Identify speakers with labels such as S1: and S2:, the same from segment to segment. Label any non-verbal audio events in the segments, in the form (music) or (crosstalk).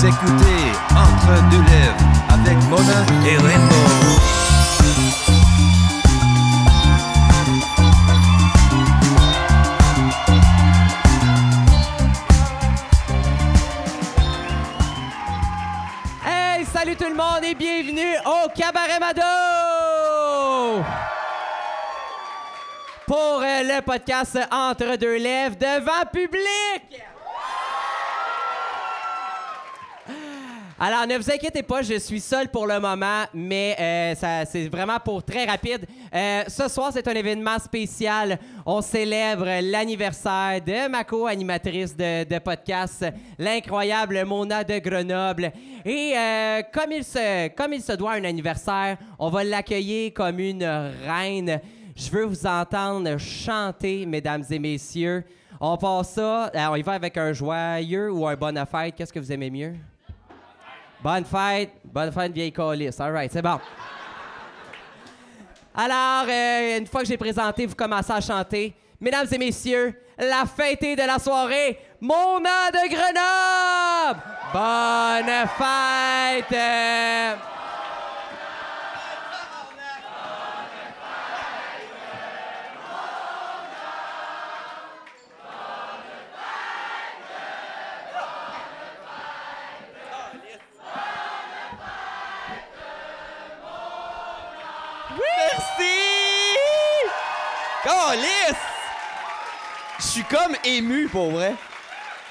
S1: Vous écoutez Entre deux lèvres avec Mona et Rainbow.
S2: Hey, salut tout le monde et bienvenue au Cabaret Mado! Pour euh, le podcast Entre deux lèvres devant public! Alors, ne vous inquiétez pas, je suis seul pour le moment, mais euh, c'est vraiment pour très rapide. Euh, ce soir, c'est un événement spécial. On célèbre l'anniversaire de ma co-animatrice de, podcast, l'incroyable Mona de Grenoble. Et euh, comme, il se, doit un anniversaire, on va l'accueillir comme une reine. Je veux vous entendre chanter, mesdames et messieurs. On passe ça, on y va avec un joyeux ou un bonne fête. Qu'est-ce que vous aimez mieux? Bonne fête. Bonne fête, vieille calice. All right, c'est bon. Alors, euh, une fois que j'ai présenté, vous commencez à chanter. Mesdames et messieurs, la fêtée de la soirée, Mona de Grenoble! Bonne fête!
S3: Suis comme ému, pour vrai.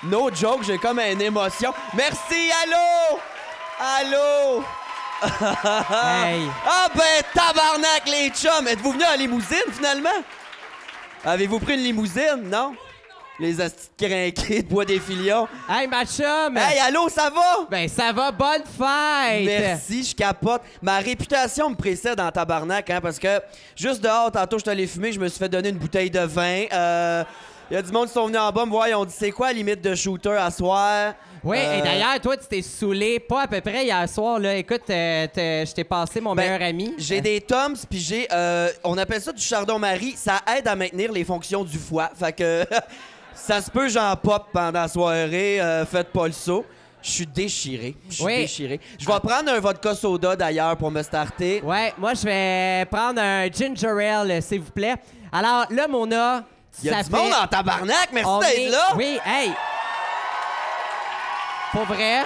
S3: No joke, j'ai comme une émotion. Merci, allô! Allô!
S2: Hey! (laughs)
S3: Ah ben, tabarnak, les chums! Êtes-vous venus en limousine, finalement? Avez-vous pris une limousine, non? Les astis crinqués de bois des filions.
S2: Hey, ma chum!
S3: Hey, allô, ça va?
S2: Ben, ça va, bonne fête!
S3: Merci, je capote. Ma réputation me précède en tabarnak, hein, parce que juste dehors, tantôt, je suis allé fumer, je me suis fait donner une bouteille de vin. Euh, Il y a du monde qui sont venus en bas me voir, ils ont dit c'est quoi la limite de shooter à soir?
S2: Oui,
S3: Euh,
S2: et d'ailleurs, toi, tu t'es saoulé pas à peu près hier soir. Là. Écoute, euh, je t'ai passé mon
S3: Ben,
S2: meilleur ami.
S3: J'ai des Toms, puis j'ai. euh, on appelle ça du chardon-marie. Ça aide à maintenir les fonctions du foie. Fait que. (laughs) ça se peut, j'en pop pendant la soirée. euh, faites pas le saut. Je suis déchiré. Je suis
S2: Oui.
S3: déchiré. Je vais prendre un vodka soda d'ailleurs pour me starter.
S2: Ouais, moi, je vais prendre un ginger ale, euh, s'il vous plaît. Alors, là, Mona,
S3: Il y a
S2: ça
S3: du
S2: fait...
S3: monde en tabarnak. Merci
S2: on
S3: d'être
S2: est-
S3: là.
S2: Oui, hey! Pour vrai,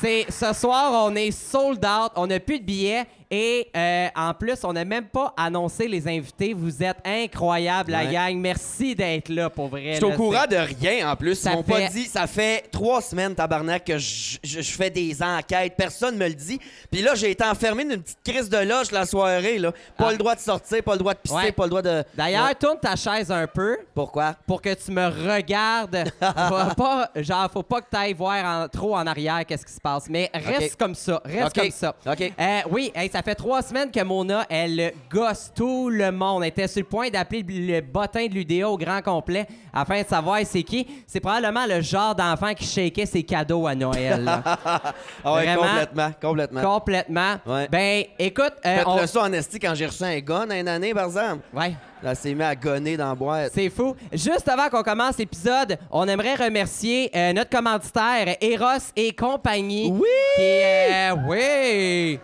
S2: c'est ce soir, on est sold out, on n'a plus de billets et euh, en plus, on n'a même pas annoncé les invités. Vous êtes incroyables, la
S3: Ouais.
S2: gang. Merci d'être là, pour vrai.
S3: Je suis au
S2: là,
S3: courant de rien en plus.
S2: Ça
S3: Ils m'ont
S2: fait-
S3: pas dit. Ça fait trois semaines, tabarnak, que je, je- je fais des enquêtes. Personne me le dit. Puis là, j'ai été enfermé dans une petite crise de loge la soirée. Là. Pas
S2: Ah.
S3: le droit de sortir, pas le droit de pisser,
S2: Ouais.
S3: pas le droit de.
S2: D'ailleurs,
S3: Ouais.
S2: tourne ta chaise un peu
S3: Pourquoi?
S2: pour que tu me regardes. (laughs) Va pas, genre, faut pas que tu ailles voir en- trop en arrière qu'est-ce qui se passe. Mais reste
S3: Ok.
S2: comme ça. Reste
S3: Ok.
S2: comme ça.
S3: Ok.
S2: Euh, oui, hey, ça fait trois semaines que Mona, elle gosse tout le monde. Elle était sur le point d'appeler le bottin de l'UDA au grand complet afin de savoir c'est qui. C'est probablement le genre d'enfant qui shakeait ses cadeaux à Noël. là. (laughs)
S3: Ah ouais,
S2: Vraiment?
S3: complètement. Complètement.
S2: Complètement.
S3: Ouais.
S2: Ben, écoute, euh,
S3: Faites
S2: on-
S3: le ça en esti quand j'ai reçu un gun une année, par exemple.
S2: Ouais.
S3: Là, c'est mis à gonner dans la boîte.
S2: C'est fou. Juste avant qu'on commence l'épisode, on aimerait remercier euh, notre commanditaire Eros et compagnie.
S3: Oui!
S2: Qui euh, oui!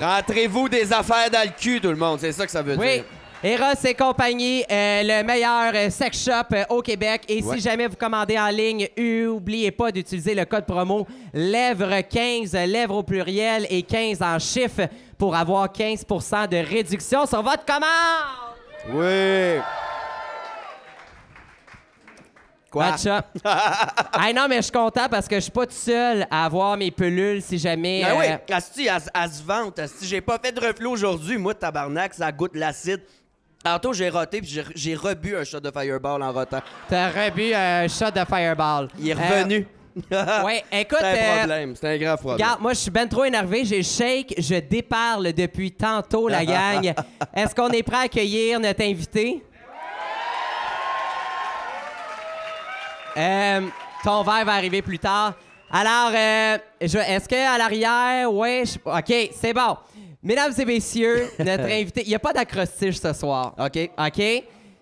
S3: Rentrez-vous des affaires dans le cul, tout le monde. C'est ça que ça veut
S2: Oui.
S3: dire.
S2: Eros et compagnie, euh, le meilleur euh, sex shop euh, au Québec. Et
S3: Ouais.
S2: si jamais vous commandez en ligne, oubliez pas d'utiliser le code promo lèvres15, lèvres au pluriel et 15 en chiffre pour avoir 15% de réduction sur votre commande.
S3: Oui. Quoi? (laughs)
S2: Hey, non, mais je suis content parce que je suis pas tout seul à avoir mes pelules si jamais.
S3: Ah oui,
S2: euh,
S3: Asti, elle, elle se vante. Asti, j'ai pas fait de reflux aujourd'hui. Moi, tabarnak, ça goûte l'acide. Tantôt, j'ai roté puis j'ai- rebu un shot de Fireball en rotant.
S2: T'as rebu un shot de Fireball.
S3: Il est revenu.
S2: Euh, ouais, (laughs) écoute.
S3: C'est un
S2: euh,
S3: problème. C'est un grand problème.
S2: Regarde, moi, je suis ben trop énervé. J'ai shake. Je déparle depuis tantôt, la (laughs) gang. Est-ce qu'on est prêt à accueillir notre invité? Euh, ton verre va arriver plus tard. Alors, euh, je- est-ce qu'à l'arrière, ouais, je- OK, c'est bon. Mesdames et messieurs, (laughs) notre invité, il n'y a pas d'acrostiche ce soir.
S3: OK.
S2: OK?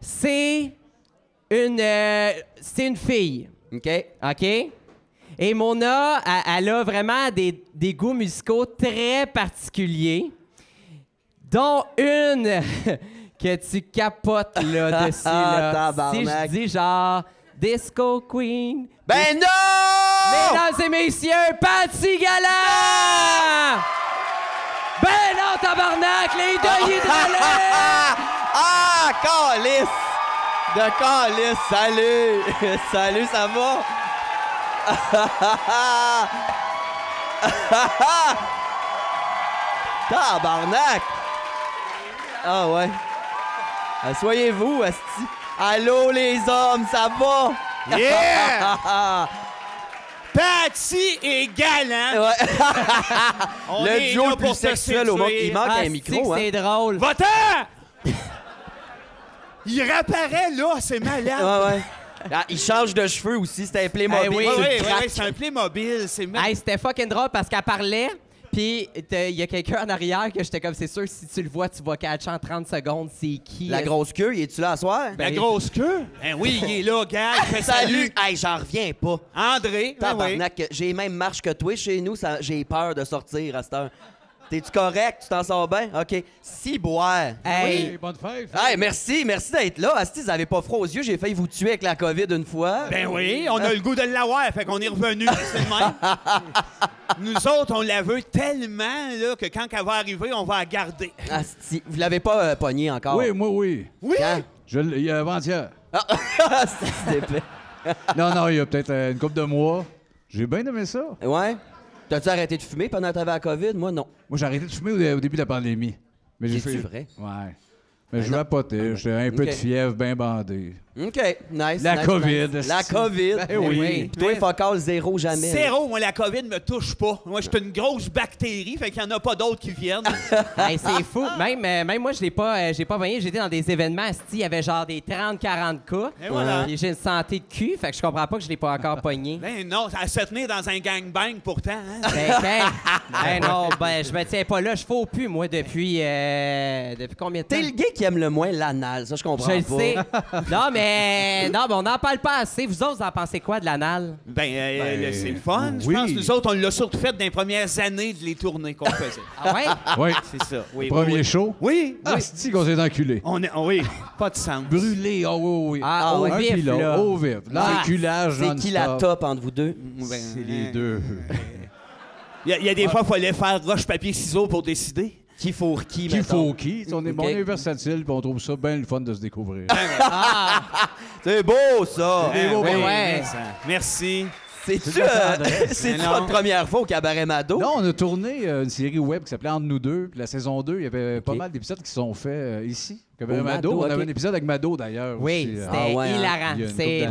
S2: C'est une, euh, c'est une fille.
S3: OK?
S2: OK? Et Mona, elle, elle a vraiment des, des goûts musicaux très particuliers, dont une (laughs) que tu capotes là, (laughs) dessus. Là. si je dis genre Disco Queen.
S3: Ben non!
S2: Mesdames et messieurs, Patty Gala! Ben non, tabarnak, les deux! (laughs)
S3: Ah, calice! De calice, salut! (laughs) salut, ça va? (laughs) Tabarnak! Ah ouais. Asseyez-vous, asti. Allô, les hommes, ça va?
S4: Yeah! (laughs) Patty et galant.
S3: Ouais. (laughs)
S4: On
S3: Le
S4: est
S3: duo
S4: là
S3: le plus
S4: pour
S3: sexuel au monde. Il manque
S2: Ah,
S3: un
S2: c'est
S3: micro,
S2: que
S3: hein?
S2: c'est drôle.
S4: Va-t'en! (laughs) Il réapparaît là, c'est malade.
S3: Ouais, ouais. Ah, il change de cheveux aussi, c'était un Playmobil.
S2: Eh oui.
S4: Ouais,
S3: sur le
S4: ouais, ouais,
S3: crack.
S4: ouais, c'est un Playmobil, c'est malade.
S2: Hey, c'était fucking drôle parce qu'elle parlait, puis il y a quelqu'un en arrière que j'étais comme, c'est sûr, si tu le vois, tu vas catcher en 30 secondes, c'est qui?
S3: La grosse queue, il est-tu là à soir?
S4: La grosse queue? Ben oui, il est là, gars. (laughs)
S3: Salut! Hey, j'en reviens pas.
S4: André, ben oui.
S3: Tabarnak, j'ai les mêmes marches que toi chez nous, j'ai peur de sortir à cette heure. T'es-tu correct? Tu t'en sors bien? OK. Si boire.
S2: Hey,
S5: bonne fête.
S3: Hey, merci, merci d'être là. Asti, vous avez pas froid aux yeux, j'ai failli vous tuer avec la COVID une fois.
S4: Ben oui, on a le goût de l'avoir, fait qu'on est revenu. C'est le même. (laughs) Nous autres, on la veut tellement là, que quand elle va arriver, on va la garder.
S3: Asti, vous l'avez pas euh, pogné encore?
S5: Oui, moi, oui.
S4: Oui!
S3: Quand?
S5: Je l'ai il y a avant-hier.
S3: Asti, c'est épais.
S5: Non, non, il y a peut-être euh, une couple de mois. J'ai bien aimé ça.
S3: Ouais? T'as-tu arrêté de fumer pendant que t'avais la COVID? Moi, non.
S5: Moi, j'ai arrêté de fumer au, au début de la pandémie. Mais j'ai fait.
S3: vrai?
S5: Ouais. Mais je
S3: non.
S5: vapotais. J'étais un peu de fièvre, bien bandé.
S3: OK, nice.
S5: La
S3: nice,
S5: COVID,
S3: nice. La. (laughs) COVID.
S5: Ben oui.
S3: Puis toi, focal, zéro, jamais.
S4: Zéro, moi, la COVID me touche pas. Moi, je suis une grosse bactérie, fait qu'il y en a pas d'autres qui viennent.
S2: hey, (laughs) c'est fou. Même, euh, même moi, je l'ai pas, euh, j'ai pas voyé. J'étais dans des événements, il y avait genre des 30-40 cas.
S4: Et voilà.
S2: J'ai une santé de cul, fait que je comprends pas que je l'ai pas encore (laughs) pogné.
S4: Ben non, à se tenir dans un gangbang pourtant. Hein?
S2: Ben, ben, ben non, ben, je me tiens pas là. Je fais au pu, moi, depuis, euh, depuis combien de temps?
S3: T'es le gay qui aime le moins l'anal, ça, je comprends
S2: Je le
S3: pas.
S2: sais. Non, mais non, mais on n'en parle pas assez. Vous autres, vous en pensez quoi de l'anal?
S4: Ben, euh,
S5: Ben,
S4: le- c'est le fun. Je
S5: oui.
S4: pense que nous autres, on l'a surtout fait dans les premières années de les tournées qu'on faisait.
S2: Ah ouais?
S5: Oui. (laughs)
S4: C'est ça. Oui,
S5: Premier
S4: oui.
S5: show?
S4: Oui,
S5: Ah,
S4: oui.
S5: c'est qu'on s'est enculé?
S4: On est, oui, pas de sens.
S5: Brûlé, oh oui, oui.
S2: Ah, au
S5: Un
S2: vif,
S5: puis l'autre,
S2: là.
S5: Au vif. L'enculage
S3: C'est qui la
S5: non-stop.
S3: top entre vous deux?
S4: Ben,
S5: C'est les deux.
S4: Il y, a- il y a des fois, il fallait faire roche, papier, ciseaux pour décider.
S3: Qui faut qui,
S5: Qui faut qui? On est,
S3: Ok.
S5: on est versatile, puis on trouve ça bien le fun de se découvrir. (laughs)
S2: Ah,
S3: C'est beau, ça!
S4: Hein,
S2: beau,
S4: oui,
S2: ben ouais.
S4: Merci.
S3: C'est-tu euh, première fois au Cabaret Mado?
S5: Non, on a tourné euh, une série web qui s'appelait Entre nous deux. Puis la saison 2, il y avait pas mal d'épisodes qui sont faits euh, ici. Comme
S3: Au
S5: Mado.
S3: Mado,
S5: On avait un épisode avec Mado d'ailleurs.
S2: oui,
S5: euh.
S2: c'était
S3: Ah ouais, hein?
S2: hilarant. C'est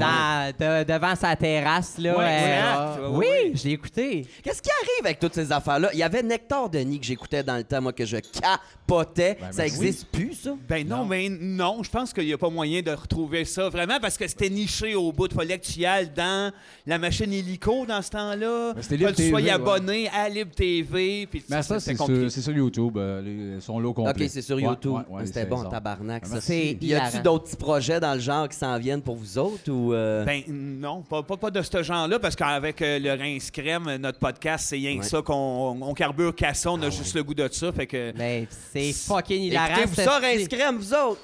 S2: de- devant sa terrasse, là.
S4: Ouais,
S2: euh,
S4: exact.
S2: oui, je l'ai écouté.
S3: Qu'est-ce qui arrive avec toutes ces affaires-là? Il y avait Nectar Denis que j'écoutais dans le temps, moi, que je capotais.
S5: Ben,
S3: ça
S5: ben
S3: existe plus, ça?
S4: Ben non, mais non, je pense qu'il n'y a pas moyen de retrouver ça vraiment parce que c'était niché au bout. Il fallait que tu y ailles dans la machine hélico dans ce temps-là.
S5: Ben, c'était
S4: tu sois abonné à Libre TV. Puis
S5: Mais ça, c'est sur, c'est sur YouTube. euh, les- son lot complet.
S3: OK, c'est sur YouTube.
S5: ouais, ouais,
S3: C'était bon,
S5: ça.
S3: Tabarnak, ça.
S5: Merci.
S2: C'est
S3: Y a-tu
S2: hilarant.
S3: d'autres petits projets dans le genre qui s'en viennent pour vous autres ou... euh,
S4: Ben non, pas, pas, pas de ce genre-là, parce qu'avec euh, le Rince Crème, notre podcast, c'est rien que
S3: Ouais.
S4: ça qu'on on carbure qu'à ça, on a juste le goût de ça. Fait que.
S2: Ben, c'est fucking hilarant.
S3: Écoutez-vous ça. Rince Crème, vous autres?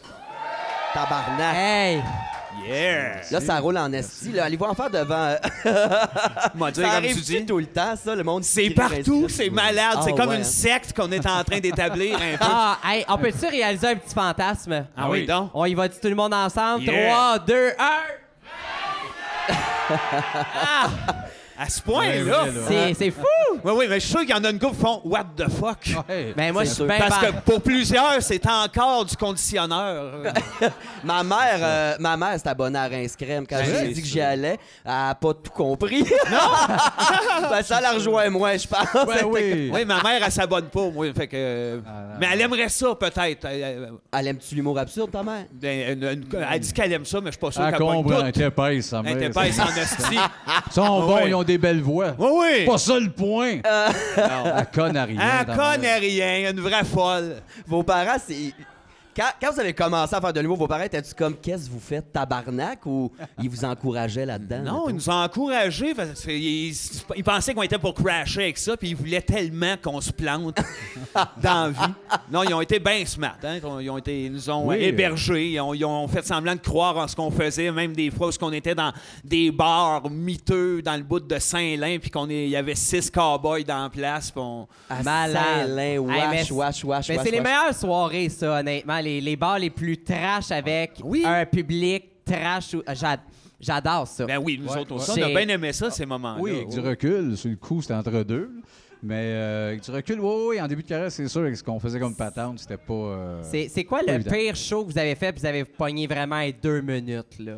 S3: Tabarnak.
S2: Hey!
S4: Yeah!
S3: Là, ça roule en esti. là. Allez-vous en faire devant... (laughs)
S4: M'a (laughs) dit,
S3: ça
S4: comme
S3: arrive
S4: tu dis.
S3: tout le temps, ça, le monde...
S4: C'est partout, c'est malade. c'est
S3: Ah,
S4: comme
S3: ouais,
S4: une
S3: hein.
S4: secte qu'on est en train d'établir un peu.
S2: Ah, hey, on peut-tu réaliser un petit fantasme?
S4: Ah oui, donc.
S2: On y va tout le monde ensemble?
S4: Yeah.
S2: 3, 2, 1!
S4: À ce point-là.
S2: C'est c'est fou!
S4: Oui, oui, mais je suis sûr qu'il y en a une couple qui font What the fuck?
S5: Ouais.
S2: Ben, moi, je suis bien
S4: Parce que pour plusieurs, c'est encore du conditionneur. (laughs)
S3: Ma mère, euh, ma mère s'est abonnée à Rince Crème. Quand j'ai dit que j'y allais, elle n'a pas tout compris. Non! (laughs) ben, ça la rejoint moi, je pense.
S5: Ouais, oui.
S4: oui, ma mère, elle s'abonne pas, moi. Fait que, euh,
S5: Ah,
S4: mais elle aimerait ça, peut-être. Elle, elle-
S3: Elle aime-tu l'humour absurde, ta mère?
S4: ben, une- une- elle dit qu'elle aime ça, mais je suis pas sûr
S5: Elle
S4: qu'elle
S5: comprend.
S4: tout.
S5: Elle était épaisse, sa
S4: Elle
S5: mère.
S4: était pas en esti.
S5: Ils sont bons, ils ont des belles voix.
S4: Oui, oui.
S5: Pas ça le point.
S4: Non.
S5: Elle conne à rien.
S4: Elle
S5: ta mère.
S4: connaît rien, une vraie folle.
S3: Vos parents, c'est. Quand, quand vous avez commencé à faire de l'humour, vos parents étaient-tu comme qu'est-ce que vous faites, tabarnak, ou ils vous encourageaient là-dedans?
S4: Non,
S3: mettons?
S4: ils nous ont encouragés parce qu'ils ils pensaient qu'on était pour crasher avec ça, puis ils voulaient tellement qu'on se plante (laughs) dans la vie. Non, ils ont été bien smart. Hein? Ils, ont été, ils nous ont
S5: Oui.
S4: hébergés. Ils ont, ils ont fait semblant de croire en ce qu'on faisait, même des fois où on était dans des bars miteux dans le bout de Saint-Lin, puis qu'on est- il y avait six cowboys dans la place. on-
S3: À
S2: Malade.
S3: Saint-Lin,
S2: Hey,
S3: wesh,
S2: mais-
S3: wesh, wesh,
S2: Mais
S3: wesh,
S2: c'est les meilleures soirées, ça, honnêtement. Les, les bars les plus trash avec
S4: Oui.
S2: un public trash. ou- J'a- J'adore ça.
S4: Ben oui, nous
S5: Ouais,
S4: autres
S5: ouais.
S4: aussi, on a
S2: C'est-
S4: bien aimé ça, ces moments-là.
S5: Oui, avec du recul, sur le coup, c'était entre deux. là. Mais euh, avec du recul, oui, oui, en début de carrière, c'est sûr, avec ce qu'on faisait comme patente, c'était pas. euh,
S2: C'est c'est quoi
S5: Pas
S2: le
S5: évident.
S2: pire show que vous avez fait puis vous avez pogné vraiment à deux minutes, là?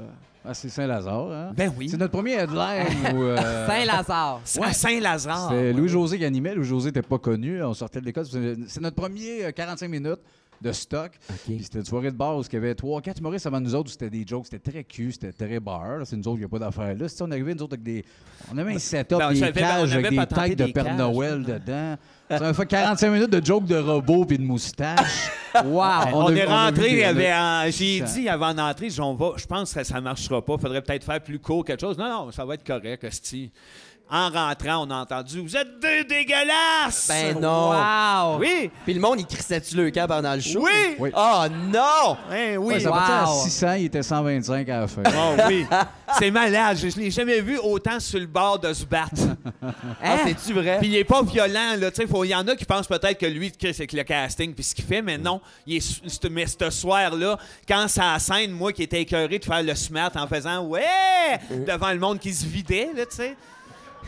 S5: Ah, c'est Saint-Lazare, hein?
S4: Ben oui.
S5: C'est notre premier headline (laughs) où. euh,
S2: Saint-Lazare.
S4: À Saint-Lazare.
S5: C'était Louis-José qui animait. Louis-José n'était pas connu. On sortait de l'école. C'est c'est notre premier euh, 45 minutes de stock. Puis C'était une soirée de bar où il y avait trois, quatre humoristes avant nous autres c'était des jokes. C'était très cul, c'était très bar. C'est nous autres qui a pas d'affaires là. Si on arrivait, nous autres, avec des. On avait un setup,
S4: Ben, on
S5: des
S4: savait- on
S5: cages avec des têtes de
S4: des
S5: Père
S4: cages.
S5: Noël dedans. Ça m'a fait 45 minutes de jokes de robots puis de moustaches. (laughs)
S2: Wow!
S4: On,
S5: a-
S4: est
S5: a
S4: rentré, il
S5: des-
S4: avait j'ai dit avant d'entrer, je, pense que ça ne marchera pas. faudrait peut-être faire plus court quelque chose. Non, non, ça va être correct, Esti. En rentrant, on a entendu Vous êtes deux dégueulasses!
S3: Ben non.
S2: Wow!
S4: Oui!
S3: Puis le monde, il crissait-tu le camp pendant le show?
S4: Oui!
S5: Oui.
S3: Oh non!
S4: Hein,
S5: Ouais,
S4: oui!
S5: ça partait à
S2: Wow.
S5: 600, il était 125 à la fin?
S4: Oh, oui! C'est malade. Je ne l'ai jamais vu autant sur le bord de se battre. (laughs)
S2: Hein?
S3: Ah, c'est-tu vrai?
S4: Puis il est pas violent, là. Tu sais, il y en a qui pensent peut-être que lui, avec le casting, puis ce qu'il fait, mais non. Il est, c'est- mais ce soir-là, quand ça scène, moi qui étais écœuré de faire le smart en faisant Ouais! devant le monde qui se vidait, là, tu sais.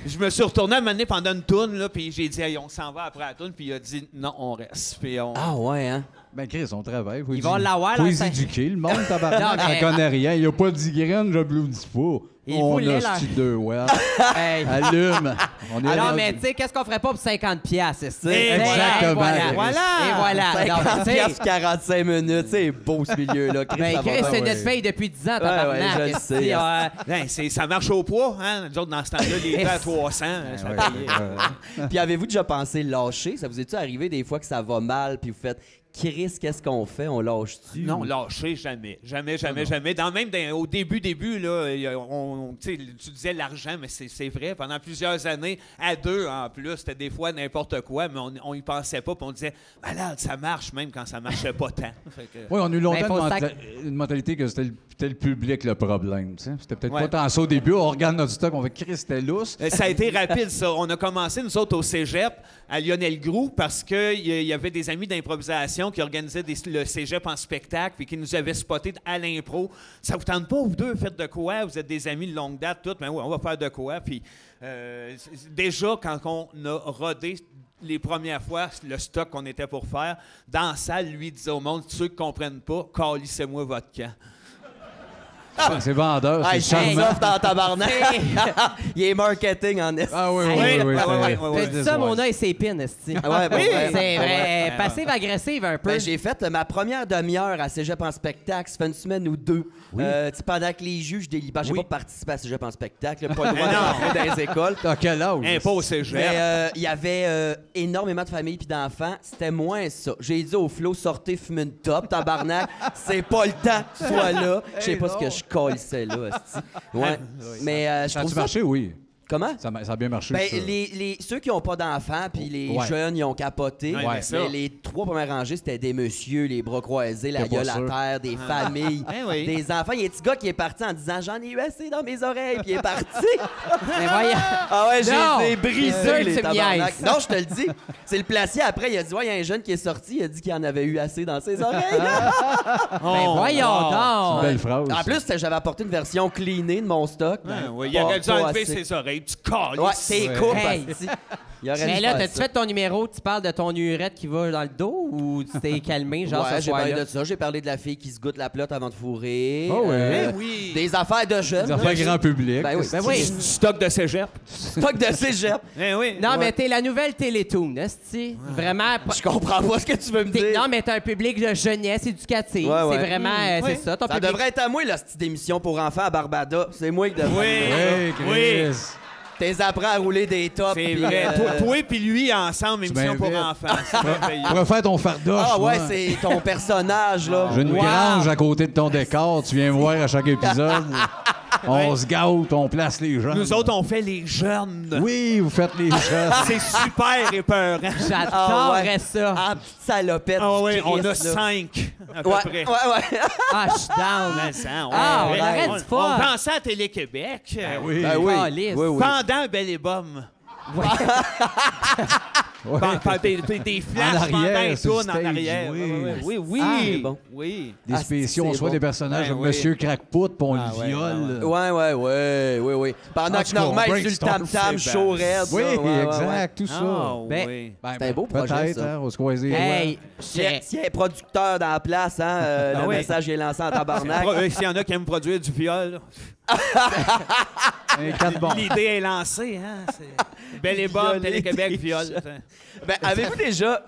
S4: Je me suis retourné à un moment donné pendant une tourne, là, puis j'ai dit, Hey, on s'en va après la tourne, puis il a dit, non, on reste. Puis on.
S3: Ah ouais, hein?
S5: Ben, Chris, on travaille. Faut
S2: Ils vont l'avoir,
S5: Faut
S2: là,
S5: les
S2: ça-
S5: éduquer. Le monde, (laughs) tabarnak,
S2: Non, mais-
S5: ça connaît rien. Il n'y a pas de graines, je ne dis pas.
S2: Ils
S5: on
S2: voulaient
S5: a
S2: leur-
S5: deux ouais. (laughs)
S2: Hey.
S5: Allume. On est
S2: Alors, mais tu sais, qu'est-ce qu'on ferait pas pour 50 piastres? sais,
S5: exactement.
S2: Et voilà.
S4: Voilà.
S2: Et voilà. Non, mais
S3: 50
S2: tu sais,
S3: piastres, 45 minutes, c'est beau ce milieu-là.
S2: Ben,
S3: va
S2: Chris,
S3: bien.
S2: c'est notre paye depuis 10 ans,
S3: ouais,
S2: tabarnak.
S3: je le
S2: esti,
S3: sais,
S2: euh, (laughs)
S4: Ben, c'est- ça marche au poids, hein? Nous autres, dans ce temps-là, les deux à 300, ça
S5: Ouais,
S4: payait.
S5: ouais, (laughs) ouais.
S3: Puis avez-vous déjà pensé lâcher? Ça vous est-tu arrivé des fois que ça va mal, puis vous faites Chris, qu'est-ce qu'on fait? On lâche-tu?
S4: Non, lâcher, jamais. Jamais, jamais, jamais. Dans, même dans- au début, début, là, on, tu sais, tu disais l'argent, mais c'est vrai. Pendant plusieurs années, à deux en plus, c'était des fois n'importe quoi, mais on on y pensait pas. Puis on disait, malade, ça marche même quand ça marchait pas tant. (laughs) Que-
S5: Oui, on a eu longtemps
S2: Ben,
S5: une,
S2: sac-
S5: menta- une mentalité que c'était le, public le problème. C'était peut-être
S4: Ouais.
S5: pas tant ça au début. On regarde notre stock, on fait Chris, c'était lousse.
S4: Euh, Ça a été rapide, ça. On a commencé, nous autres, au cégep, à Lionel Groux, parce qu'il y, avait des amis d'improvisation qui organisaient des- le cégep en spectacle, puis qui nous avaient spotés à l'impro. Ça vous tente pas, vous deux, faites de quoi? Vous êtes des amis de longue date, tout. Ben oui, on va faire de quoi? Puis euh, déjà, quand on a rodé les premières fois le stock qu'on était pour faire, dans la salle, lui disait au monde, ceux qui comprennent pas, calissez-moi votre camp.
S5: C'est vendeur,
S3: Ah,
S5: c'est
S3: hey,
S5: charmant.
S3: off dans tabarnak. il est marketing en est.
S5: Ah oui, oui, oui. oui,
S4: ouais,
S5: c'est-
S4: ouais, ouais,
S2: T'as
S4: ouais.
S2: dit ça, mon œil, c'est pin, esti.
S3: Ah ouais,
S2: Oui,
S3: ouais.
S2: c'est vrai. Passive-agressive un peu.
S3: Ben, j'ai fait euh, ma première demi-heure à Cégep en spectacle. Ça fait une semaine ou deux. Euh, pendant que les juges délibèrent. J'ai
S4: Oui.
S3: pas participé à Cégep en spectacle. Pas le droit d'entrer dans les écoles.
S5: À quel âge?
S4: Impôt au cégep.
S3: Mais euh, il y avait euh, énormément de familles puis d'enfants. C'était moins ça. J'ai dit au Flo, sortez fumer une top, tabarnak. C'est pas le temps que tu sois là. Je sais pas ce que je colissais là. Ouais. Mais euh, je trouve ça...
S5: marché? Oui.
S3: Comment?
S5: Ça, a- ça a bien marché.
S3: Ben,
S5: ça.
S3: les, les- ceux qui n'ont pas d'enfants, puis les
S5: Ouais.
S3: jeunes, ils ont capoté.
S4: Ouais, mais ça.
S3: mais les trois premières rangées, c'était des messieurs, les bras croisés, la gueule à terre, des familles,
S4: Ben (laughs) oui.
S3: des enfants. Il y a un petit gars qui est parti en disant J'en ai eu assez dans mes oreilles, puis il est parti. (laughs)
S2: Mais voyons.
S3: ah ouais, j'ai brisé
S2: que
S3: les tabarnak. Non, je te le dis. C'est le placier après. Il a dit Ouais, il y a un jeune qui est sorti. Il a dit qu'il en avait eu assez dans ses oreilles. (laughs)
S2: Ben voyons donc.
S5: Belle phrase.
S3: en plus, j'avais apporté une version cleanée de mon stock.
S4: Ouais, ouais, il aurait dû enlever ses oreilles. Tu calisses.
S3: Ouais, c'est
S5: Ouais.
S3: cool.
S2: Hey. (laughs) Mais là, t'as-tu fait ton numéro? Tu parles de ton urette qui va dans le dos ou tu t'es (laughs) calmé, genre
S3: ouais,
S2: ce
S3: j'ai parlé de ça. J'ai parlé de la fille qui se goûte la plotte avant de fourrer.
S5: Oh ouais.
S3: Euh,
S4: oui.
S3: Des affaires de jeunes.
S5: Des affaires grand public.
S3: Ben oui.
S2: Ben oui.
S4: Du (laughs) stock de cégep.
S3: Stock de cégep.
S4: Eh oui.
S2: Non,
S3: Ouais.
S2: mais t'es la nouvelle Télétoon, esti. Vraiment. pas-
S3: Je comprends pas ce que tu veux me dire.
S2: Non, mais t'as un public de jeunesse éducative.
S3: Ouais, ouais.
S2: C'est vraiment. euh,
S4: ouais.
S2: C'est ça, ton
S3: Ça
S2: public.
S3: devrait être à moi, la petite émission pour enfants à Barbada. C'est moi qui devrais.
S4: Oui. Oui.
S3: T'es apprends à rouler des tops.
S4: C'est
S3: puis,
S4: vrai.
S3: euh,
S4: Toi, toi et lui ensemble, émission pour enfants.
S5: Tu pourrais faire ton fardoche.
S3: Ah ouais, c'est ton personnage, là.
S5: J'ai une
S2: Wow.
S5: grange à côté de ton décor. Tu viens me voir à chaque épisode. (laughs) On se gâte, on place les gens.
S4: Nous autres, on fait les jeunes.
S5: Oui, vous faites les (laughs) jeunes.
S4: C'est super épeurant.
S2: J'adorerais
S3: Ah ouais.
S2: ça.
S3: Ah, petite salopette.
S4: Ah oui, on a cinq, à peu
S3: Ouais,
S4: près.
S3: ouais, ouais.
S2: Ah, je suis down.
S4: Mais ça, on,
S2: Ah, on
S4: pensait à Télé-Québec. euh,
S5: Oui.
S3: Ben oui.
S2: Calisse.
S3: oui, oui.
S4: Pendant Belle et Bomme.
S2: Ouais. (laughs)
S5: Ouais.
S4: Pen- pen- Des, des, des flashs
S5: En arrière,
S4: pendant tournes en
S5: stage,
S4: arrière.
S5: oui.
S4: Oui, oui, oui.
S3: Ah,
S4: oui.
S3: c'est bon.
S4: oui.
S5: Des
S3: Ah,
S5: spéciaux, on
S3: c'est
S5: soit
S3: bon.
S5: des personnages
S4: Ben oui.
S5: Monsieur Crackpot, puis on
S4: Ah
S5: le
S4: ouais,
S5: viole.
S3: Ouais, ouais, ouais, oui, oui. Pendant
S5: En
S3: que Normand est sur le tam-tam
S4: c'est
S3: chaud raide.
S5: Oui,
S3: ça, ouais, ouais, ouais.
S5: exact, tout ça.
S4: Ah,
S2: Ben.
S5: Ben,
S3: C'est un beau projet,
S5: Peut-être,
S3: ça.
S5: hein, on se
S2: Hey.
S3: S'il y a- un producteur dans la place, hein, euh,
S4: Ah
S3: le
S4: oui.
S3: message est lancé en tabarnak.
S4: S'il y en a qui aiment produire du viol,
S5: Un.
S4: L'idée est lancée. Hein? (laughs) Belle et
S3: Violer
S4: Télé-Québec,
S3: des
S4: viol. (laughs)
S3: Ben, avez-vous déjà.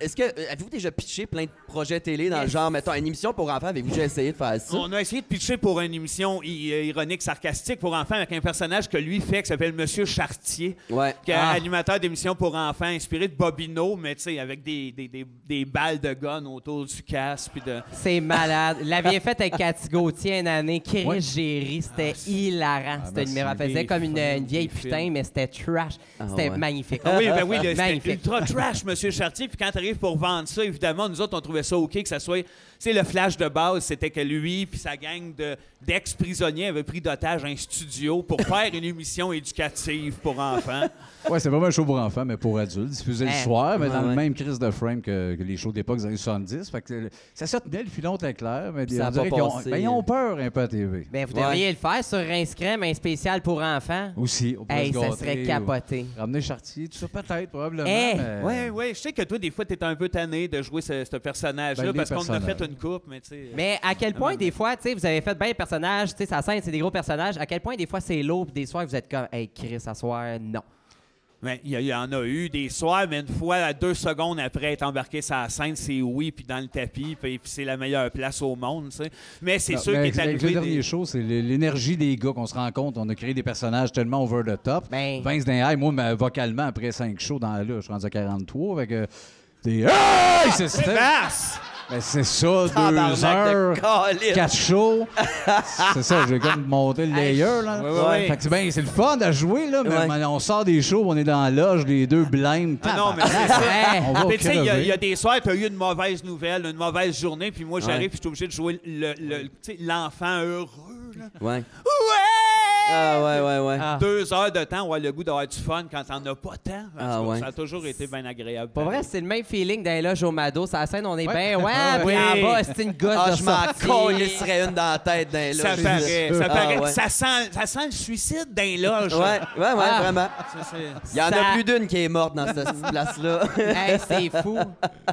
S3: Est-ce que. euh, Avez-vous déjà pitché plein de projets télé dans le genre, mettons, une émission pour enfants? Avez-vous déjà essayé de faire ça?
S4: On a essayé de pitcher pour une émission euh, ironique, sarcastique pour enfants avec un personnage que lui fait qui s'appelle Monsieur Chartier.
S3: Ouais.
S4: qui est
S2: Ah.
S4: animateur d'émission pour enfants, inspiré de Bobino, mais tu sais, avec des, des, des, des balles de gun autour du casque. Puis de...
S2: C'est malade. L'aviez fait avec Cathy Gauthier une année. Chris
S5: Ouais.
S2: Géry, c'était hilarant. c'était
S5: merci.
S2: numéro. Elle faisait comme une, vieille putain,
S4: films.
S2: mais c'était trash.
S3: Ah
S2: c'était
S3: ouais.
S2: magnifique.
S4: Ah oui, ben oui, c'était ultra trash, Monsieur Chartier. Puis quand pour vendre ça, évidemment, nous autres, on trouvait ça OK que ça soit. Tu sais, le flash de base, c'était que lui puis sa gang de- d'ex-prisonniers avaient pris d'otage un studio pour faire une émission éducative pour enfants.
S5: Ouais, c'est vraiment un show pour enfants, mais pour adultes, diffusé le
S2: Hein.
S5: soir, mais
S3: Ouais,
S5: dans
S3: ouais.
S5: le même crise de frame que, que les shows d'époque des années 70. Fait que euh, ça se tenait, le filon était clair, mais
S3: Ça a
S5: on qu'ils ont, ben, ils ont peur un peu à TV.
S2: Ben, vous
S3: Ouais.
S2: devriez le faire sur Rince Crème, un spécial pour enfants.
S5: Aussi, on
S2: Hey,
S5: se
S2: ça serait
S5: ou
S2: capoté.
S5: Ramener Chartier, tout ça, peut-être, probablement.
S2: Eh,
S5: mais-
S4: Oui, oui. Je sais que toi, des fois, tu es un peu tanné de jouer ce, ce personnage-là
S5: Ben,
S4: parce qu'on a fait
S5: personnages.
S4: Une coupe, mais tu sais.
S2: Mais à quel point,
S4: Ah,
S2: des fois, tu sais, vous avez fait bien le personnage, tu sais, sa scène, c'est des gros personnages. À quel point, des fois, c'est lourd, puis des soirs, vous êtes comme, hey, Chris, à soir, non.
S4: Mais il y, en a eu des soirs, mais une fois, à deux secondes après être embarqué sur la scène, c'est oui, puis dans le tapis, puis, puis c'est la meilleure place au monde, tu sais. Mais c'est sûr qu'il est
S5: avec le
S4: arrivé.
S5: dernier
S4: des-
S5: show, c'est l'énergie des gars qu'on se rend compte. On a créé des personnages tellement over the top.
S2: Ben-
S5: Vince Dinhay, moi, mais vocalement, après cinq shows dans là, je suis rendu à 43. Avec des Hey! C'est
S4: Basse!
S5: Ben, c'est ça, deux heures.
S3: de.
S5: Quatre shows. c'est ça, j'ai comme monté le layer, là. Fait que c'est bien, c'est le fun à jouer, là, mais mais on sort des shows, on est dans la loge, les deux blind.
S4: Ah non, mais c'est ça.
S5: On
S4: Mais tu sais, il y, a-
S5: crever.
S4: il y a des soirs, tu as eu une mauvaise nouvelle, une mauvaise journée, puis moi, j'arrive, puis je suis obligé de jouer le- le- l'enfant heureux. Là.
S3: Ouais.
S4: Ouais!
S3: Ah, ouais, ouais, ouais.
S2: Ah.
S4: Deux heures de temps, on a le goût d'avoir du fun quand t'en as pas tant. En
S3: Ah,
S4: tout cas,
S3: ouais.
S4: Ça a toujours été bien agréable.
S2: Pour vrai, c'est le même feeling d'un loge au Mado. Sur la scène, on est
S5: Ouais.
S2: bien, (laughs) ouais,
S5: Ah,
S2: puis
S4: oui.
S2: en bas, c'est une gosse
S3: Ah,
S2: de
S3: je m'en
S2: sortie.
S3: colisserais une dans la tête d'un
S4: ça
S3: là.
S4: paraît, ça
S3: Ah,
S4: paraît.
S3: ouais.
S4: Ça, sent, ça sent le suicide d'un loge.
S3: Ouais, ouais, ouais,
S2: Ah.
S3: vraiment.
S4: Ça, c'est-
S3: Il y en
S2: Ça-
S3: a plus d'une qui est morte dans cette petite place-là. (laughs)
S2: Hey, c'est fou.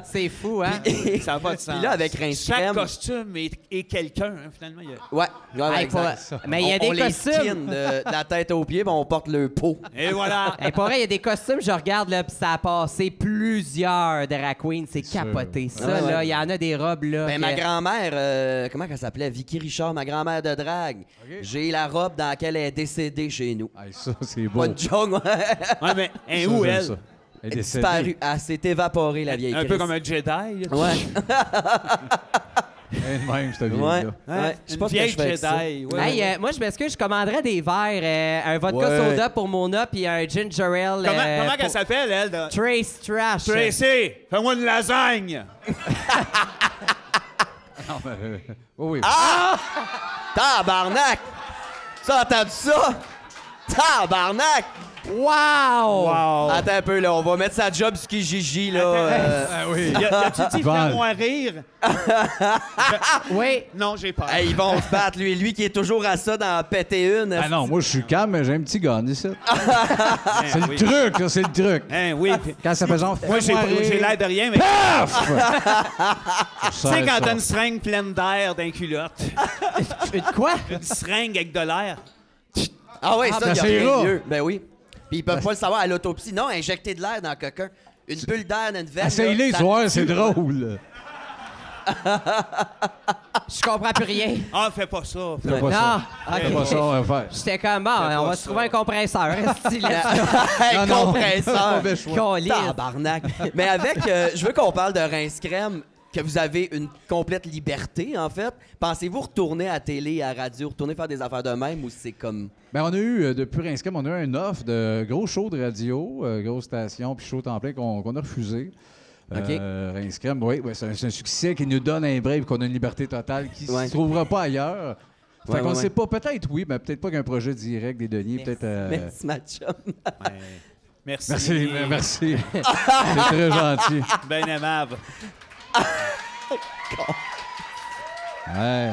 S2: C'est fou, hein?
S4: Ça n'a pas de sens.
S3: Puis là, avec Rince
S4: Chaque
S3: Crème-
S4: costume est, est quelqu'un, hein, finalement. il y a-
S3: Ouais, ouais, ouais,
S2: Hey, pour-
S3: exact.
S2: Mais il y a
S3: On-
S2: des
S3: les
S2: costumes.
S3: skin de, de la tête aux pieds, puis on porte le pot.
S4: Et voilà. (laughs)
S2: Hey, pour vrai, il y a des costumes, je regarde, là, puis ça a passé plusieurs drag queens. C'est
S5: sûr.
S2: capoté. Ça,
S3: Ouais, ouais.
S2: là, il y en a des robes, là.
S3: Ben,
S2: que-
S3: ma grand-mère, euh, comment elle s'appelait? Vicky Richard, ma grand-mère de drague. J'ai la robe dans laquelle elle est décédée chez nous.
S5: Hey, ça, c'est beau.
S3: Pas de joke, ouais.
S4: Ouais, mais hein,
S5: Ça,
S4: où elle?
S5: ça. Elle est
S3: Elle est
S5: décédée.
S3: disparue. Elle s'est évaporée, la vieille
S4: Un peu comme un Jedi. là.
S3: Ouais, (laughs)
S5: Même, cette
S3: ouais,
S5: vieille-là.
S4: Hein?
S3: ouais. Je sais pas que je.
S4: Jedi. ouais,
S2: Hey,
S4: ouais.
S2: euh, moi, je m'excuse, je commanderais des verres, euh, un vodka
S3: Ouais.
S2: soda pour Mona, puis un ginger ale.
S4: Comment,
S2: euh,
S4: comment
S2: pour-
S4: elle s'appelle, elle? de-
S2: Trace Trash.
S4: Tracy, fais-moi une lasagne. (laughs)
S5: Non, mais, oui, oui.
S3: Ah! Tabarnak! Tu as entendu ça? Tabarnak!
S2: Wow!
S4: Wow.
S3: Attends un peu, là. On va mettre sa job sur Kijiji, là. euh.
S5: Ah oui.
S4: Y a- As-tu (laughs) dit fais-moi rire? (laughs)
S2: Oui.
S4: Non, j'ai pas.
S3: Hey, ils vont se battre, lui. Lui qui est toujours à ça d'en péter une.
S5: Ah non, moi, je suis calme, mais j'ai un petit gun ici. (laughs) C'est
S4: oui.
S5: le truc, là, c'est le truc.
S4: Hein, oui. puis-
S5: Quand ça fait genre...
S4: Moi, j'ai l'air de rien, mais
S5: Paf!
S4: tu sais, quand t'as une seringue pleine d'air d'un culotte,
S2: Une quoi?
S4: une seringue avec de l'air,
S3: Ah oui,
S5: Ah,
S3: ça,
S5: ben,
S3: il y a
S5: c'est
S3: rien de mieux. Ben oui. Puis ils peuvent pas le savoir à l'autopsie. Non, injecter de l'air dans quelqu'un. Une bulle d'air dans une veine.
S5: Essaye-les, c'est drôle. (laughs)
S2: Je comprends plus rien.
S4: Ah, fais pas ça. fais
S5: Fais pas
S2: Non.
S5: ça.
S2: ok.
S5: Fais pas ça, on va faire.
S2: J'étais comme, bon, on va se trouver un compresseur. (laughs)
S5: non.
S3: compresseur.
S5: Mauvais choix.
S2: Câlisse.
S3: Tabarnak. Mais avec, euh, je veux qu'on parle de Rince Crème, que vous avez une complète liberté, en fait. Pensez-vous retourner à la télé, à la radio, retourner faire des affaires de même ou c'est comme.
S5: Ben, on a eu, euh, depuis Rinscam, on a eu un offre de gros shows de radio, euh, grosse station, puis show temps plein qu'on qu'on a refusé.
S3: OK.
S5: Euh, oui, ouais, c'est un, c'est un succès qui nous donne un break, qu'on a une liberté totale qui ne
S3: Ouais.
S5: se trouvera pas ailleurs. Fait
S3: Ouais,
S5: qu'on
S3: ouais,
S5: sait
S3: ouais.
S5: pas, peut-être oui, mais peut-être pas qu'un projet direct des deniers, peut-être. euh,
S3: Merci, ma chum.
S4: Merci.
S5: Merci, merci. (laughs) c'est très gentil.
S4: Ben aimable.
S5: Ouais.